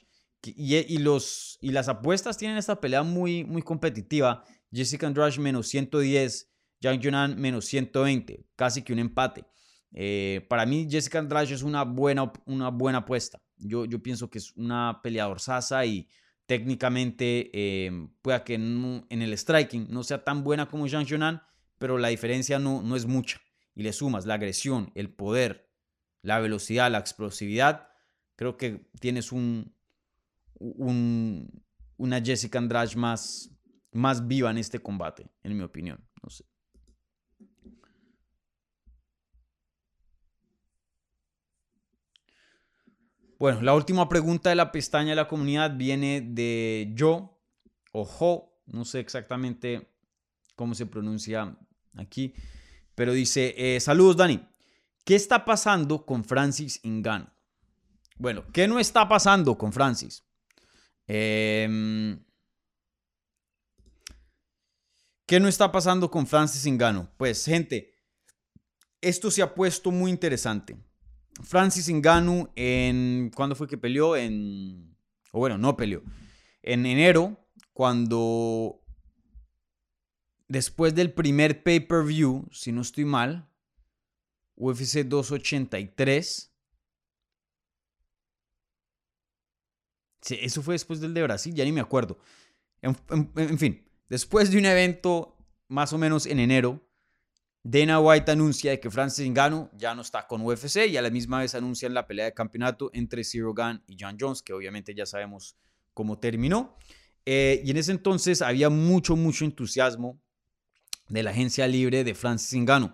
Y, los, y las apuestas tienen esta pelea muy, muy competitiva. Jessica Andrade menos 110, Yang Yunan menos 120, casi que un empate. Eh, para mí Jessica Andrade es una buena, una buena apuesta. Yo, yo pienso que es una peleador sasa y técnicamente eh, pueda que en, el striking no sea tan buena como Yang Yunan, pero la diferencia no, no es mucha. Y le sumas la agresión, el poder, la velocidad, la explosividad, creo que tienes un, un una Jessica Andrade más, más viva en este combate, en mi opinión. No sé. Bueno, la última pregunta de la pestaña de la comunidad viene de yo o Jo, no sé exactamente cómo se pronuncia aquí, pero dice, eh, saludos Dani, ¿qué está pasando con Francis Ingano? Bueno, ¿qué no está pasando con Francis? Eh, ¿Qué no está pasando con Francis Ngannou? Pues, gente, esto se ha puesto muy interesante. Francis Ngannou en... ¿Cuándo fue que peleó? En... O bueno, no peleó. En enero, cuando... Después del primer pay-per-view, si no estoy mal, UFC 283. Sí, eso fue después del de Brasil, ya ni me acuerdo. en fin, Después de un evento más o menos en enero, Dana White anuncia que Francis Ngannou ya no está con UFC y a la misma vez anuncian la pelea de campeonato entre Zero Gun y John Jones, que obviamente ya sabemos cómo terminó. Eh, y en ese entonces había mucho, mucho entusiasmo de la agencia libre de Francis Ngannou.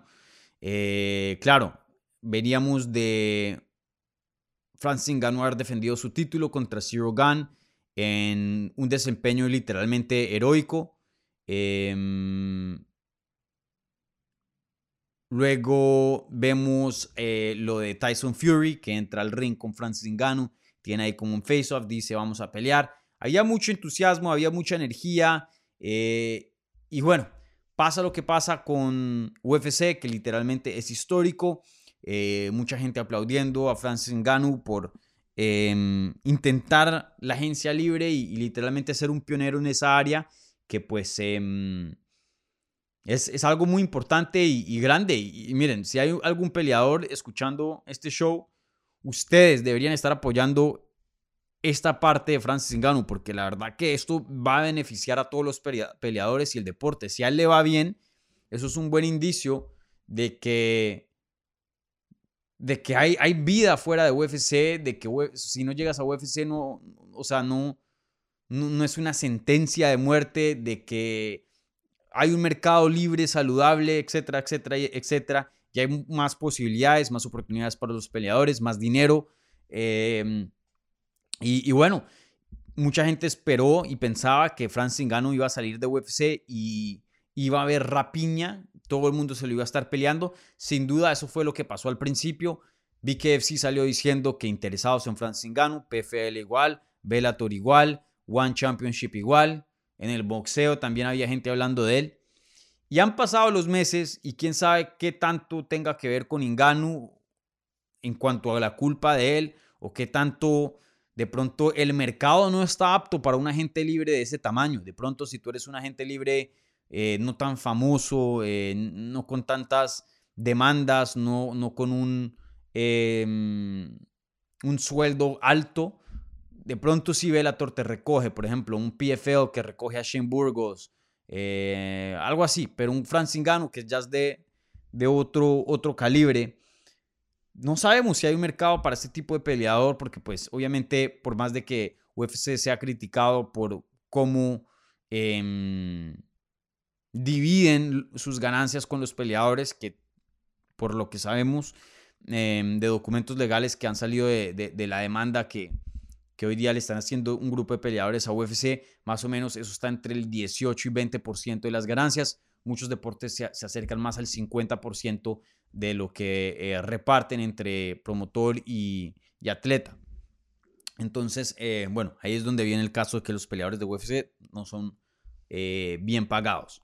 Eh, claro, veníamos de Francis Ngannou haber defendido su título contra Zero Gun en un desempeño literalmente heroico. Em, luego vemos eh, lo de Tyson Fury, que entra al ring con Francis Ngannou, tiene ahí como un face-off, dice vamos a pelear. Había mucho entusiasmo, había mucha energía. Eh, y bueno, pasa lo que pasa con UFC, que literalmente es histórico. Eh, mucha gente aplaudiendo a Francis Ngannou por em, intentar la agencia libre y, y, literalmente ser un pionero en esa área que pues em, es, algo muy importante y, grande. Y, miren, si hay algún peleador escuchando este show, ustedes deberían estar apoyando esta parte de Francis Ngannou, porque la verdad que esto va a beneficiar a todos los peleadores y el deporte. Si a él le va bien, eso es un buen indicio de que de que hay, hay vida fuera de UFC, de que si no llegas a UFC no, o sea, no, no, es una sentencia de muerte de que hay un mercado libre, saludable, etcétera, etcétera, etcétera. Y hay más posibilidades, más oportunidades para los peleadores, más dinero. Em, y, bueno, mucha gente esperó y pensaba que Francis Ngannou iba a salir de UFC y iba a haber rapiña, todo el mundo se lo iba a estar peleando. Sin duda, eso fue lo que pasó al principio. BKFC salió diciendo que interesados en Francis Ngannou, PFL igual, Bellator igual, One Championship igual. En el boxeo también había gente hablando de él. Y han pasado los meses y quién sabe qué tanto tenga que ver con Inganu en cuanto a la culpa de él o qué tanto de pronto el mercado no está apto para un agente libre de ese tamaño. De pronto si tú eres un agente libre eh, no tan famoso, eh, no con tantas demandas, no, no con un, em, un sueldo alto, de pronto si Bellator te recoge, por ejemplo, un PFL que recoge a Shane Burgos, eh, algo así, pero un Francis Ngannou que ya es de, de otro, otro calibre. No sabemos si hay un mercado para este tipo de peleador, porque pues obviamente por más de que UFC sea criticado por cómo em, dividen sus ganancias con los peleadores, que por lo que sabemos em, de documentos legales que han salido de, la demanda que, que hoy día le están haciendo un grupo de peleadores a UFC, más o menos eso está entre el 18 y 20% de las ganancias. Muchos deportes se, acercan más al 50% de lo que eh, reparten entre promotor y, atleta. Entonces, eh, bueno, ahí es donde viene el caso de que los peleadores de UFC no son eh, bien pagados.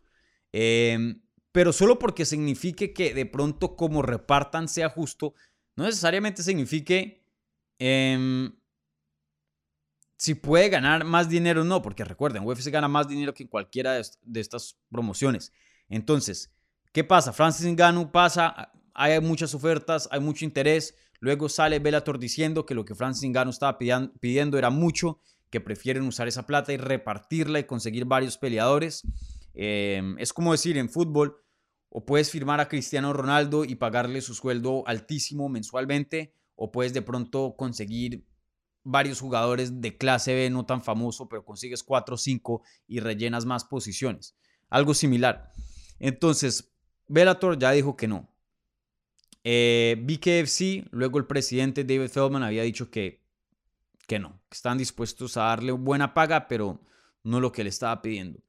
Em, pero solo porque signifique que de pronto como repartan sea justo, no necesariamente signifique em, si puede ganar más dinero o no, porque recuerden, UFC gana más dinero que en cualquiera de, estas promociones. Entonces, ¿qué pasa? Francis Ngannou pasa, hay muchas ofertas, hay mucho interés, luego sale Bellator diciendo que lo que Francis Ngannou estaba pidiendo era mucho, que prefieren usar esa plata y repartirla y conseguir varios peleadores. Em, es como decir en fútbol, o puedes firmar a Cristiano Ronaldo y pagarle su sueldo altísimo mensualmente, o puedes de pronto conseguir varios jugadores de clase B no tan famoso, pero consigues 4 o 5 y rellenas más posiciones. Algo similar. Entonces, Bellator ya dijo que no. Eh, BKFC, luego el presidente David Feldman había dicho que, que no, que están dispuestos a darle buena paga, pero no lo que le estaba pidiendo.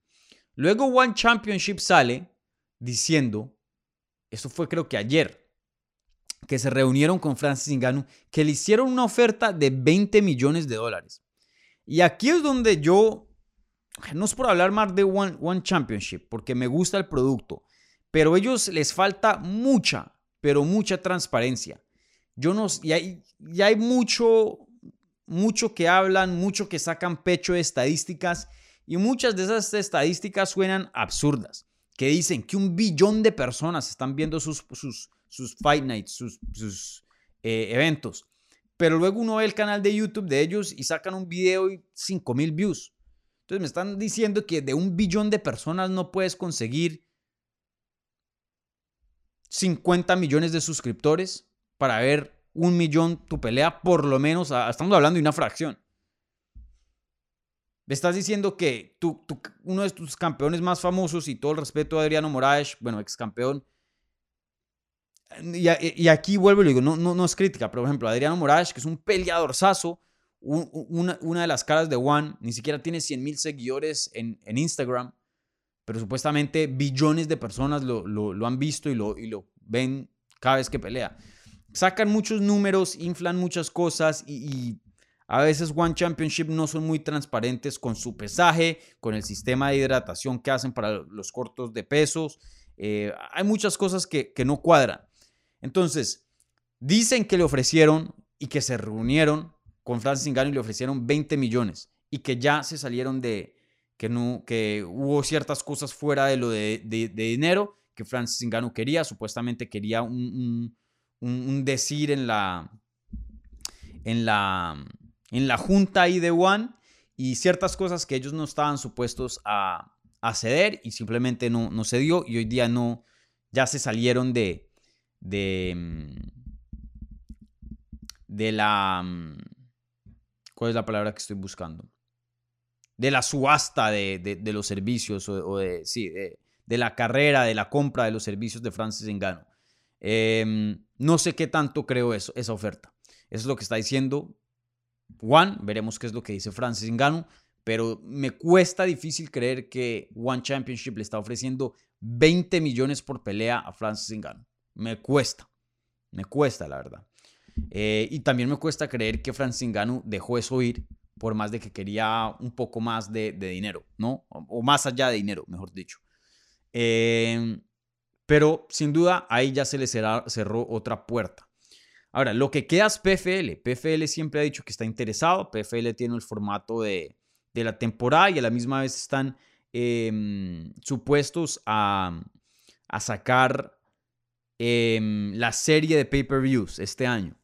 Luego One Championship sale diciendo, eso fue creo que ayer, que se reunieron con Francis Ngannou, que le hicieron una oferta de 20 millones de dólares. Y aquí es donde yo, no es por hablar más de One, One Championship, porque me gusta el producto, pero a ellos les falta mucha, pero mucha transparencia. Yo no, y hay, y hay mucho, mucho que hablan, mucho que sacan pecho de estadísticas, y muchas de esas estadísticas suenan absurdas, que dicen que un billón de personas están viendo sus, sus, sus Fight Nights, sus, eh, eventos. Pero luego uno ve el canal de YouTube de ellos y sacan un video y 5 mil views. Entonces me están diciendo que de un billón de personas no puedes conseguir 50 millones de suscriptores para ver un millón tu pelea, por lo menos, estamos hablando de una fracción. Le estás diciendo que tú, uno de tus campeones más famosos y todo el respeto a Adriano Moraes, bueno, ex campeón, y, aquí vuelvo y le digo, no, no, no es crítica, pero por ejemplo, Adriano Moraes, que es un peleador un, una, una, de las caras de One, ni siquiera tiene 100 mil seguidores en, en, Instagram, pero supuestamente billones de personas lo, lo, lo, han visto y lo, y lo ven cada vez que pelea. Sacan muchos números, inflan muchas cosas y, y a veces One Championship no son muy transparentes con su pesaje, con el sistema de hidratación que hacen para los cortos de pesos. Eh, hay muchas cosas que, que no cuadran. Entonces, dicen que le ofrecieron y que se reunieron con Francis Ngannou y le ofrecieron 20 millones y que ya se salieron de que no que hubo ciertas cosas fuera de lo de, dinero que Francis Ngannou quería, supuestamente quería un, decir en la en la en la junta ahí de One y ciertas cosas que ellos no estaban supuestos a, ceder y simplemente no, no se dio y hoy día no ya se salieron de, de, mm, de la... Mm, ¿Cuál es la palabra que estoy buscando? De la subasta de, los servicios o, de, sí, de, la carrera, de la compra de los servicios de Francis Engano. Em, no sé qué tanto creo eso, esa oferta. Eso es lo que está diciendo Juan. Veremos qué es lo que dice Francis Engano. Pero me cuesta difícil creer que One Championship le está ofreciendo 20 millones por pelea a Francis Ngannou. Me cuesta, me cuesta la verdad. Eh, y también me cuesta creer que Francis Ngannou dejó eso ir por más de que quería un poco más de, dinero, ¿no? O, más allá de dinero, mejor dicho. Em, pero sin duda ahí ya se le cerró otra puerta. Ahora, lo que queda es PFL. PFL siempre ha dicho que está interesado. PFL tiene el formato de, la temporada y a la misma vez están em, supuestos a, sacar em, la serie de pay-per-views este año.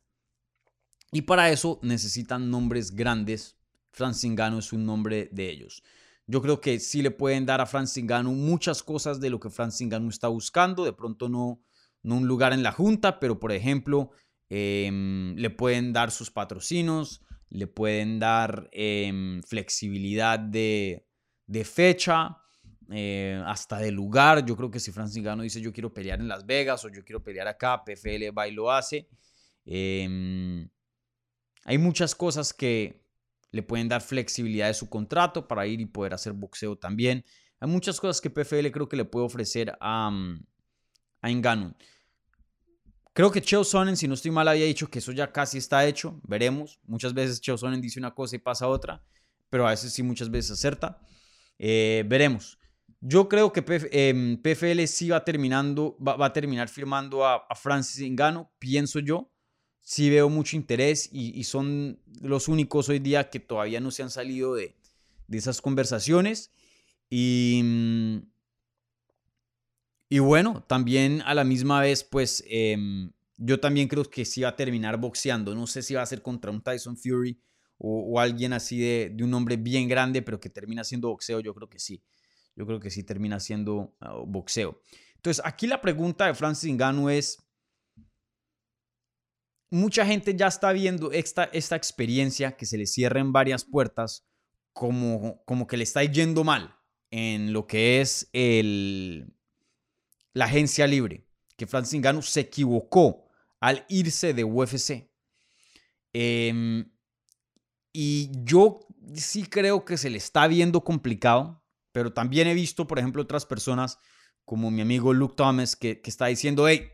Y para eso necesitan nombres grandes. Francis Ngannou es un nombre de ellos. Yo creo que sí le pueden dar a Francis Ngannou muchas cosas de lo que Francis Ngannou está buscando. De pronto no, no un lugar en la junta, pero por ejemplo em, le pueden dar sus patrocinos, le pueden dar em, flexibilidad de, fecha, eh, hasta de lugar. Yo creo que si Francis Ngannou dice yo quiero pelear en Las Vegas o yo quiero pelear acá, PFL va y lo hace. Em, hay muchas cosas que le pueden dar flexibilidad de su contrato para ir y poder hacer boxeo también. Hay muchas cosas que PFL creo que le puede ofrecer a, mm, a. Creo que Cheo Sonnen, si no estoy mal, había dicho que eso ya casi está hecho. Veremos. Muchas veces Cheo Sonnen dice una cosa y pasa otra, pero a veces sí, muchas veces acerta. Eh, veremos. Yo creo que PFL em, sí va, terminando, va, a terminar firmando a, Francis Ngannou, pienso yo sí veo mucho interés y, son los únicos hoy día que todavía no se han salido de, esas conversaciones. Y, mm, y bueno, también a la misma vez, pues em, yo también creo que sí va a terminar boxeando. No sé si va a ser contra un Tyson Fury o, alguien así de, de, un hombre bien grande, pero que termina siendo boxeo. Yo creo que sí. Yo creo que sí termina siendo ah, boxeo. Entonces, aquí la pregunta de Francis Ngannou es, mucha gente ya está viendo esta, esta experiencia que se le cierren varias puertas como, como que le está yendo mal en lo que es el, la agencia libre, que Francis Ngannou se equivocó al irse de UFC. Em, y yo sí creo que se le está viendo complicado, pero también he visto, por ejemplo, otras personas como mi amigo Luke Thomas que, está diciendo, hey,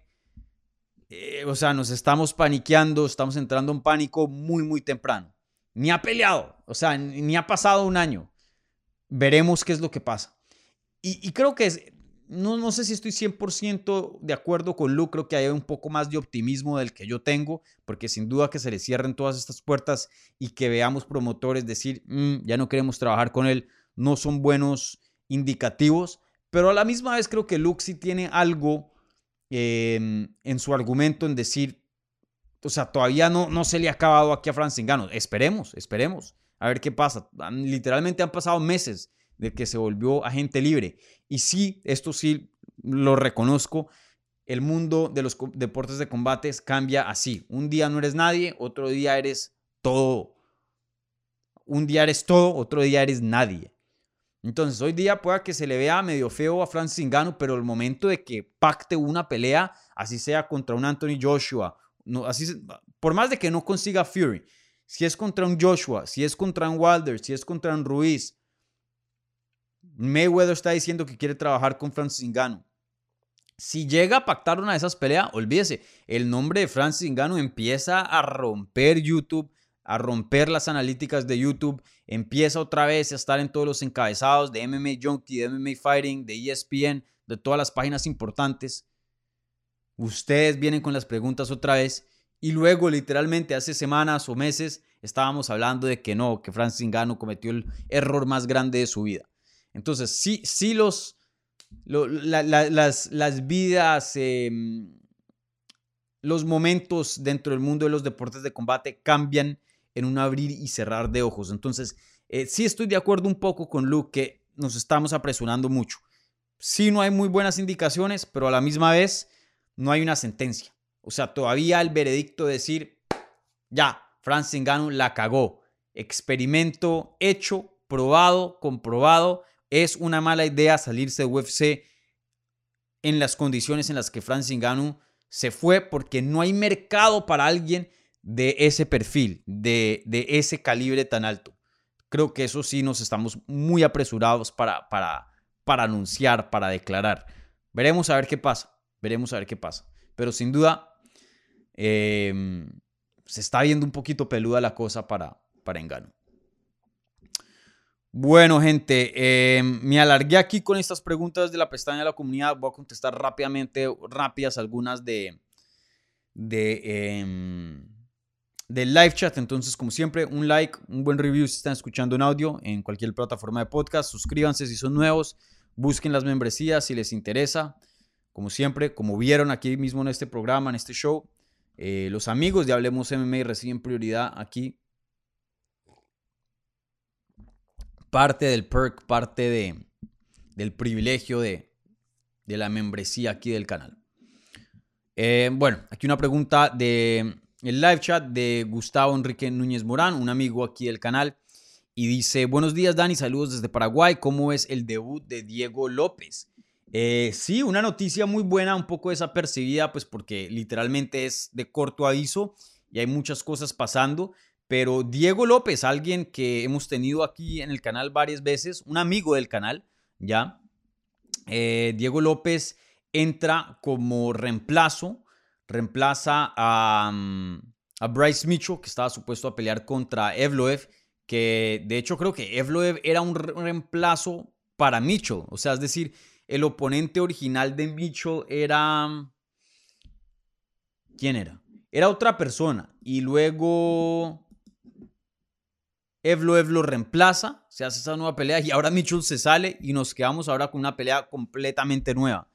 eh, o sea, nos estamos paniqueando, estamos entrando en pánico muy, muy temprano. Ni ha peleado, o sea, ni ha pasado un año. Veremos qué es lo que pasa. Y, creo que es, no, no sé si estoy 100% de acuerdo con Luke, creo que hay un poco más de optimismo del que yo tengo, porque sin duda que se le cierren todas estas puertas y que veamos promotores decir, mm, ya no queremos trabajar con él, no son buenos indicativos, pero a la misma vez creo que Luke sí tiene algo Em, en su argumento en decir, o sea, todavía no, no se le ha acabado aquí a Francis Ngannou. Esperemos, esperemos, a ver qué pasa. Literalmente han pasado meses de que se volvió agente libre. Y sí, esto sí lo reconozco, el mundo de los deportes de combates cambia así. Un día no eres nadie, otro día eres todo. Un día eres todo, otro día eres nadie. Entonces, hoy día pueda que se le vea medio feo a Francis Ngannou, pero el momento de que pacte una pelea, así sea contra un Anthony Joshua, no, así por más de que no consiga Fury, si es contra un Joshua, si es contra un Wilder, si es contra un Ruiz, Mayweather está diciendo que quiere trabajar con Francis Ngannou. Si llega a pactar una de esas peleas, olvídese, el nombre de Francis Ngannou empieza a romper YouTube, a romper las analíticas de YouTube, empieza otra vez a estar en todos los encabezados de MMA Junkie, de MMA Fighting, de ESPN, de todas las páginas importantes. Ustedes vienen con las preguntas otra vez y luego literalmente hace semanas o meses estábamos hablando de que no, que Francis Ngannou cometió el error más grande de su vida. Entonces, sí, sí los, las, las, vidas, em, los momentos dentro del mundo de los deportes de combate cambian en un abrir y cerrar de ojos. Entonces, eh, sí estoy de acuerdo un poco con Luke que nos estamos apresurando mucho. Sí no hay muy buenas indicaciones, pero a la misma vez no hay una sentencia. O sea, todavía el veredicto de decir, ya, Francis Ngannou la cagó. Experimento hecho, probado, comprobado. Es una mala idea salirse de UFC en las condiciones en las que Francis Ngannou se fue porque no hay mercado para alguien de ese perfil, de, ese calibre tan alto. Creo que eso sí nos estamos muy apresurados para, para, para anunciar, para declarar. Veremos a ver qué pasa, veremos a ver qué pasa. Pero sin duda, em, se está viendo un poquito peluda la cosa para, para Engano. Bueno, gente, em, me alargué aquí con estas preguntas de la pestaña de la comunidad. Voy a contestar rápidamente, rápidas algunas de, de, em, del live chat. Entonces, como siempre, un like, un buen review si están escuchando en audio en cualquier plataforma de podcast. Suscríbanse si son nuevos. Busquen las membresías si les interesa. Como siempre, como vieron aquí mismo en este programa, en este show, eh, los amigos de Hablemos MMA reciben prioridad aquí. Parte del perk, parte de, del privilegio de, de la membresía aquí del canal. Eh, bueno, aquí una pregunta de el live chat de Gustavo Enrique Núñez Morán, un amigo aquí del canal. Y dice, buenos días Dani, saludos desde Paraguay. ¿Cómo es el debut de Diego López? Eh, sí, una noticia muy buena, un poco desapercibida, pues porque literalmente es de corto aviso y hay muchas cosas pasando. Pero Diego López, alguien que hemos tenido aquí en el canal varias veces, un amigo del canal, ¿ya? Eh, Diego López entra como reemplazo, reemplaza a, mm, a, Bryce Mitchell, que estaba supuesto a pelear contra Evloev, que de hecho creo que Evloev era un reemplazo para Mitchell, o sea, es decir, el oponente original de Mitchell era... Mm, ¿Quién era? Era otra persona y luego Evlo Evlo reemplaza, se hace esa nueva pelea y ahora Mitchell se sale y nos quedamos ahora con una pelea completamente nueva.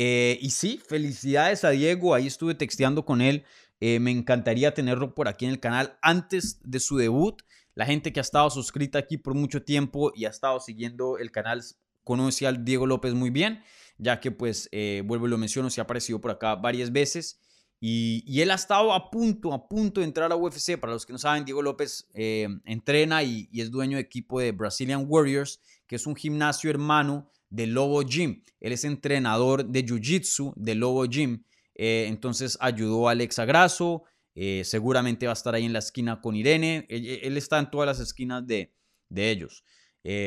Eh, y sí, felicidades a Diego, ahí estuve texteando con él, eh, me encantaría tenerlo por aquí en el canal antes de su debut. La gente que ha estado suscrita aquí por mucho tiempo y ha estado siguiendo el canal conoce al Diego López muy bien, ya que pues, eh, vuelvo y lo menciono, se ha aparecido por acá varias veces. Y, él ha estado a punto, a punto de entrar a UFC. Para los que no saben, Diego López eh, entrena y, es dueño de equipo de Brazilian Warriors, que es un gimnasio hermano de Lobo Gym. Él es entrenador de Jiu-Jitsu de Lobo Gym. Eh, entonces ayudó a Alexa Grasso. Eh, seguramente va a estar ahí en la esquina con Irene. Él, está en todas las esquinas de, de ellos.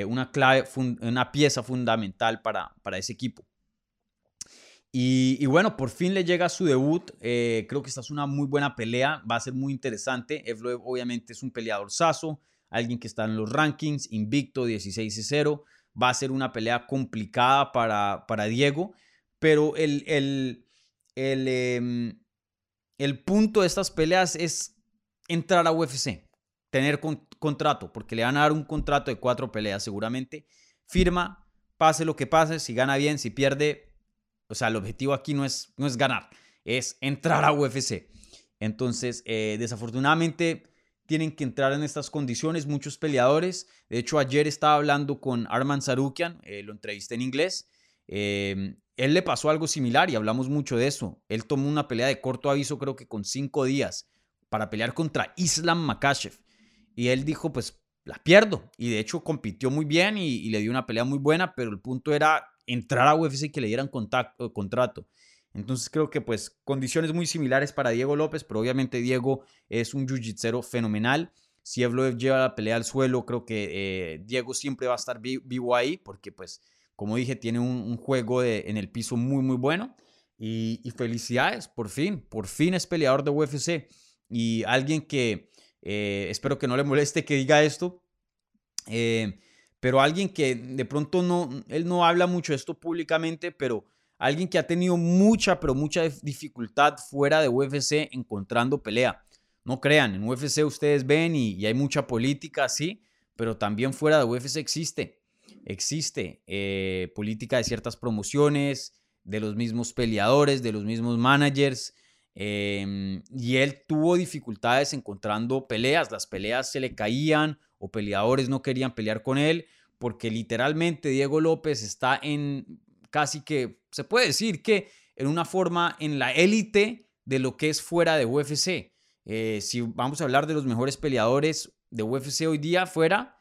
una, clave, una pieza fundamental para, para ese equipo. Y, bueno, por fin le llega su debut. Eh, creo que esta es una muy buena pelea. Va a ser muy interesante. Evloev obviamente es un peleador saso, alguien que está en los rankings, invicto 16 y 0. Va a ser una pelea complicada para, para Diego. Pero el, el, el, em, el, punto de estas peleas es entrar a UFC, tener contrato, porque le van a dar un contrato de cuatro peleas seguramente. Firma, pase lo que pase, si gana bien, si pierde, o sea, el objetivo aquí no es, no es ganar, es entrar a UFC. Entonces, eh, desafortunadamente, tienen que entrar en estas condiciones muchos peleadores. De hecho, ayer estaba hablando con Arman Sarukian, eh, lo entrevisté en inglés. Eh, él le pasó algo similar y hablamos mucho de eso. Él tomó una pelea de corto aviso, creo que con cinco días, para pelear contra Islam Makashev. Y él dijo, pues la pierdo. Y de hecho compitió muy bien y le dio una pelea muy buena, pero el punto era entrar a UFC y que le dieran contacto, contrato. Entonces creo que pues condiciones muy similares para Diego López, pero obviamente Diego es un jiu fenomenal. Si Evloev lleva la pelea al suelo, creo que eh, Diego siempre va a estar vivo ahí, porque pues como dije, tiene un, juego en el piso muy muy bueno. Y, felicidades, por fin, por fin es peleador de UFC. Y alguien que eh, espero que no le moleste que diga esto. Eh, pero alguien que de pronto no, él no habla mucho esto públicamente, pero alguien que ha tenido mucha, pero mucha dificultad fuera de UFC encontrando pelea. No crean, en UFC ustedes ven y, hay mucha política, sí, pero también fuera de UFC existe. Existe eh, política de ciertas promociones, de los mismos peleadores, de los mismos managers. Em, y él tuvo dificultades encontrando peleas, las peleas se le caían o peleadores no querían pelear con él, porque literalmente Diego López está en casi que, se puede decir que en una forma en la élite de lo que es fuera de UFC. Eh, si vamos a hablar de los mejores peleadores de UFC hoy día fuera,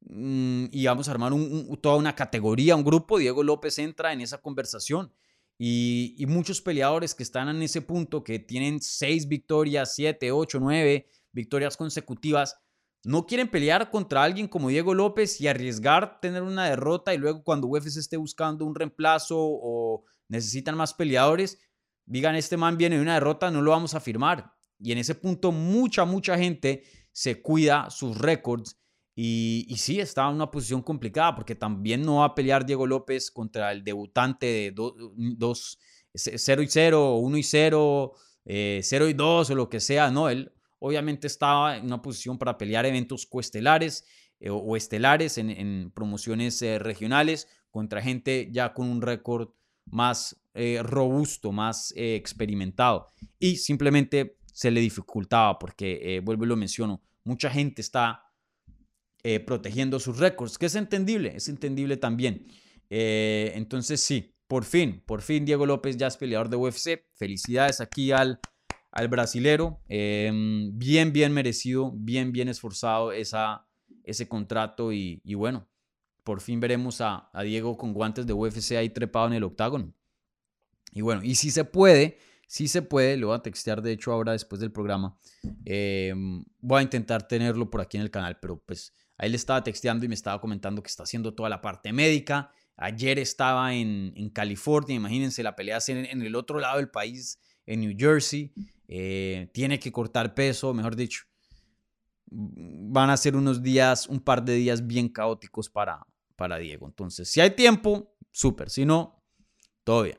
mm, y vamos a armar toda una categoría, un grupo, Diego López entra en esa conversación. Y, y, muchos peleadores que están en ese punto, que tienen seis victorias, siete, ocho, nueve victorias consecutivas, no quieren pelear contra alguien como Diego López y arriesgar tener una derrota y luego cuando UFC esté buscando un reemplazo o necesitan más peleadores, digan, este man viene de una derrota, no lo vamos a firmar. Y en ese punto mucha, mucha gente se cuida sus récords y, y, sí, está en una posición complicada porque también no va a pelear Diego López contra el debutante de 2, 0 y 0, 1 y 0, eh, 0 y 2 o lo que sea. No, él obviamente estaba en una posición para pelear eventos coestelares eh, o estelares en, promociones eh, regionales contra gente ya con un récord más eh, robusto, más experimentado. Y simplemente se le dificultaba porque, vuelvo y lo menciono, mucha gente está protegiendo sus récords, que es entendible, es entendible también. entonces sí, por fin, por fin Diego López ya es peleador de UFC. Felicidades aquí al, al brasilero. Em, bien, bien merecido, bien, bien esforzado esa, ese contrato y, bueno, por fin veremos a, Diego con guantes de UFC ahí trepado en el octágono. Y bueno, y si se puede, si se puede, lo voy a textear de hecho ahora después del programa. Em, voy a intentar tenerlo por aquí en el canal, pero pues ahí le estaba texteando y me estaba comentando que está haciendo toda la parte médica. Ayer estaba en, California, imagínense, la pelea en, en, el otro lado del país, en New Jersey. Eh, tiene que cortar peso, mejor dicho. Van a ser unos días, un par de días bien caóticos para, para Diego. Entonces, si hay tiempo, súper. Si no, todo bien.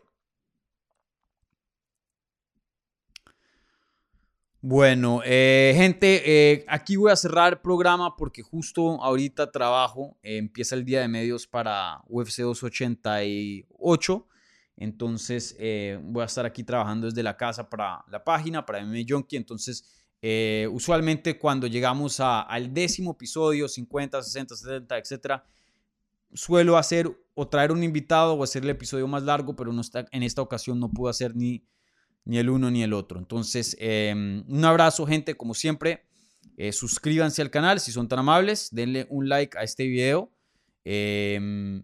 Bueno, eh, gente, eh, aquí voy a cerrar el programa porque justo ahorita trabajo, empieza el día de medios para UFC 288, entonces voy a estar aquí trabajando desde la casa para la página, para MMA Junkie, entonces usualmente cuando llegamos al décimo episodio, 50, 60, 70, etcétera, suelo hacer o traer un invitado o hacer el episodio más largo, pero no está, en esta ocasión no puedo hacer ni ni el uno ni el otro. Entonces, em, un abrazo, gente, como siempre. Eh, suscríbanse al canal si son tan amables. Denle un like a este video. Em,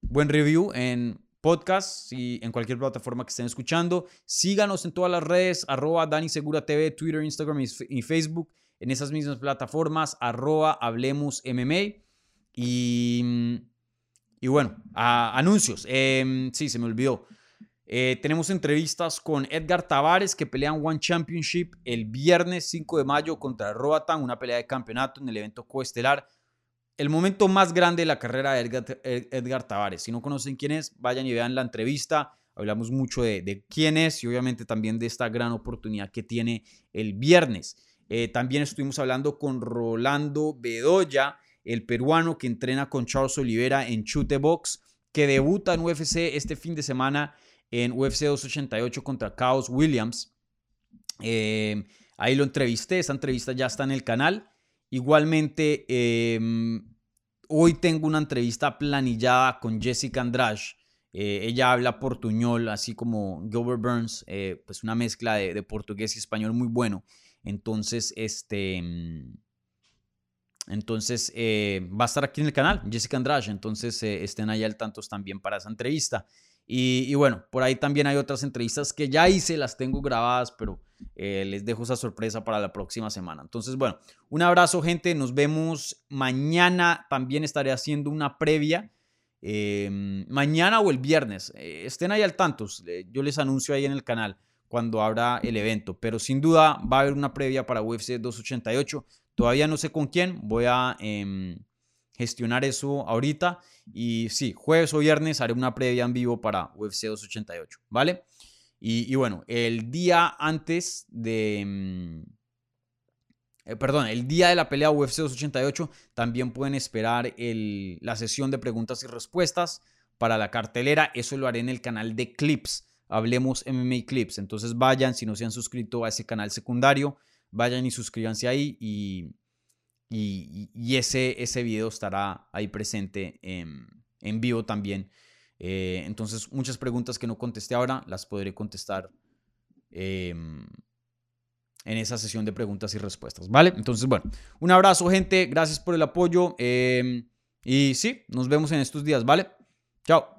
buen review en podcast y en cualquier plataforma que estén escuchando. Síganos en todas las redes, arroba Dani Segura TV, Twitter, Instagram y Facebook. En esas mismas plataformas, arroba Hablemos MMA. Y, y bueno, anuncios. Em, sí, se me olvidó. Eh, tenemos entrevistas con Edgar Tavares que pelean One Championship el viernes 5 de mayo contra Roatan, una pelea de campeonato en el evento coestelar. El momento más grande de la carrera de Edgar, Tavares. Si no conocen quién es, vayan y vean la entrevista. Hablamos mucho de, quién es y obviamente también de esta gran oportunidad que tiene el viernes. Eh, también estuvimos hablando con Rolando Bedoya, el peruano que entrena con Charles Oliveira en Chute Box, que debuta en UFC este fin de semana en UFC 288 contra Chaos Williams. Eh, ahí lo entrevisté, esa entrevista ya está en el canal. Igualmente, em, hoy tengo una entrevista planillada con Jessica Andrade. Eh, ella habla portuñol, así como Gilbert Burns, eh, pues una mezcla de, portugués y español muy bueno. Entonces, este, em, entonces va a estar aquí en el canal, Jessica Andrade. Entonces, estén ahí al tanto también para esa entrevista. Y, bueno, por ahí también hay otras entrevistas que ya hice, las tengo grabadas, pero eh, les dejo esa sorpresa para la próxima semana. Entonces, bueno, un abrazo gente, nos vemos mañana, también estaré haciendo una previa. Em, mañana o el viernes, eh, estén ahí al tanto, eh, yo les anuncio ahí en el canal cuando habrá el evento, pero sin duda va a haber una previa para UFC 288, todavía no sé con quién, voy a em, gestionar eso ahorita. Y sí, jueves o viernes haré una previa en vivo para UFC 288, ¿vale? Y, bueno, el día antes de... Mm, eh, perdón, el día de la pelea UFC 288 también pueden esperar el, la sesión de preguntas y respuestas para la cartelera. Eso lo haré en el canal de Clips. Hablemos MMA Clips. Entonces vayan, si no se han suscrito a ese canal secundario, vayan y suscríbanse ahí y y, ese, ese video estará ahí presente en, vivo también. Eh, entonces, muchas preguntas que no contesté ahora las podré contestar em, en esa sesión de preguntas y respuestas, ¿vale? Entonces, bueno, un abrazo, gente. Gracias por el apoyo. Em, y sí, nos vemos en estos días, ¿vale? Chao.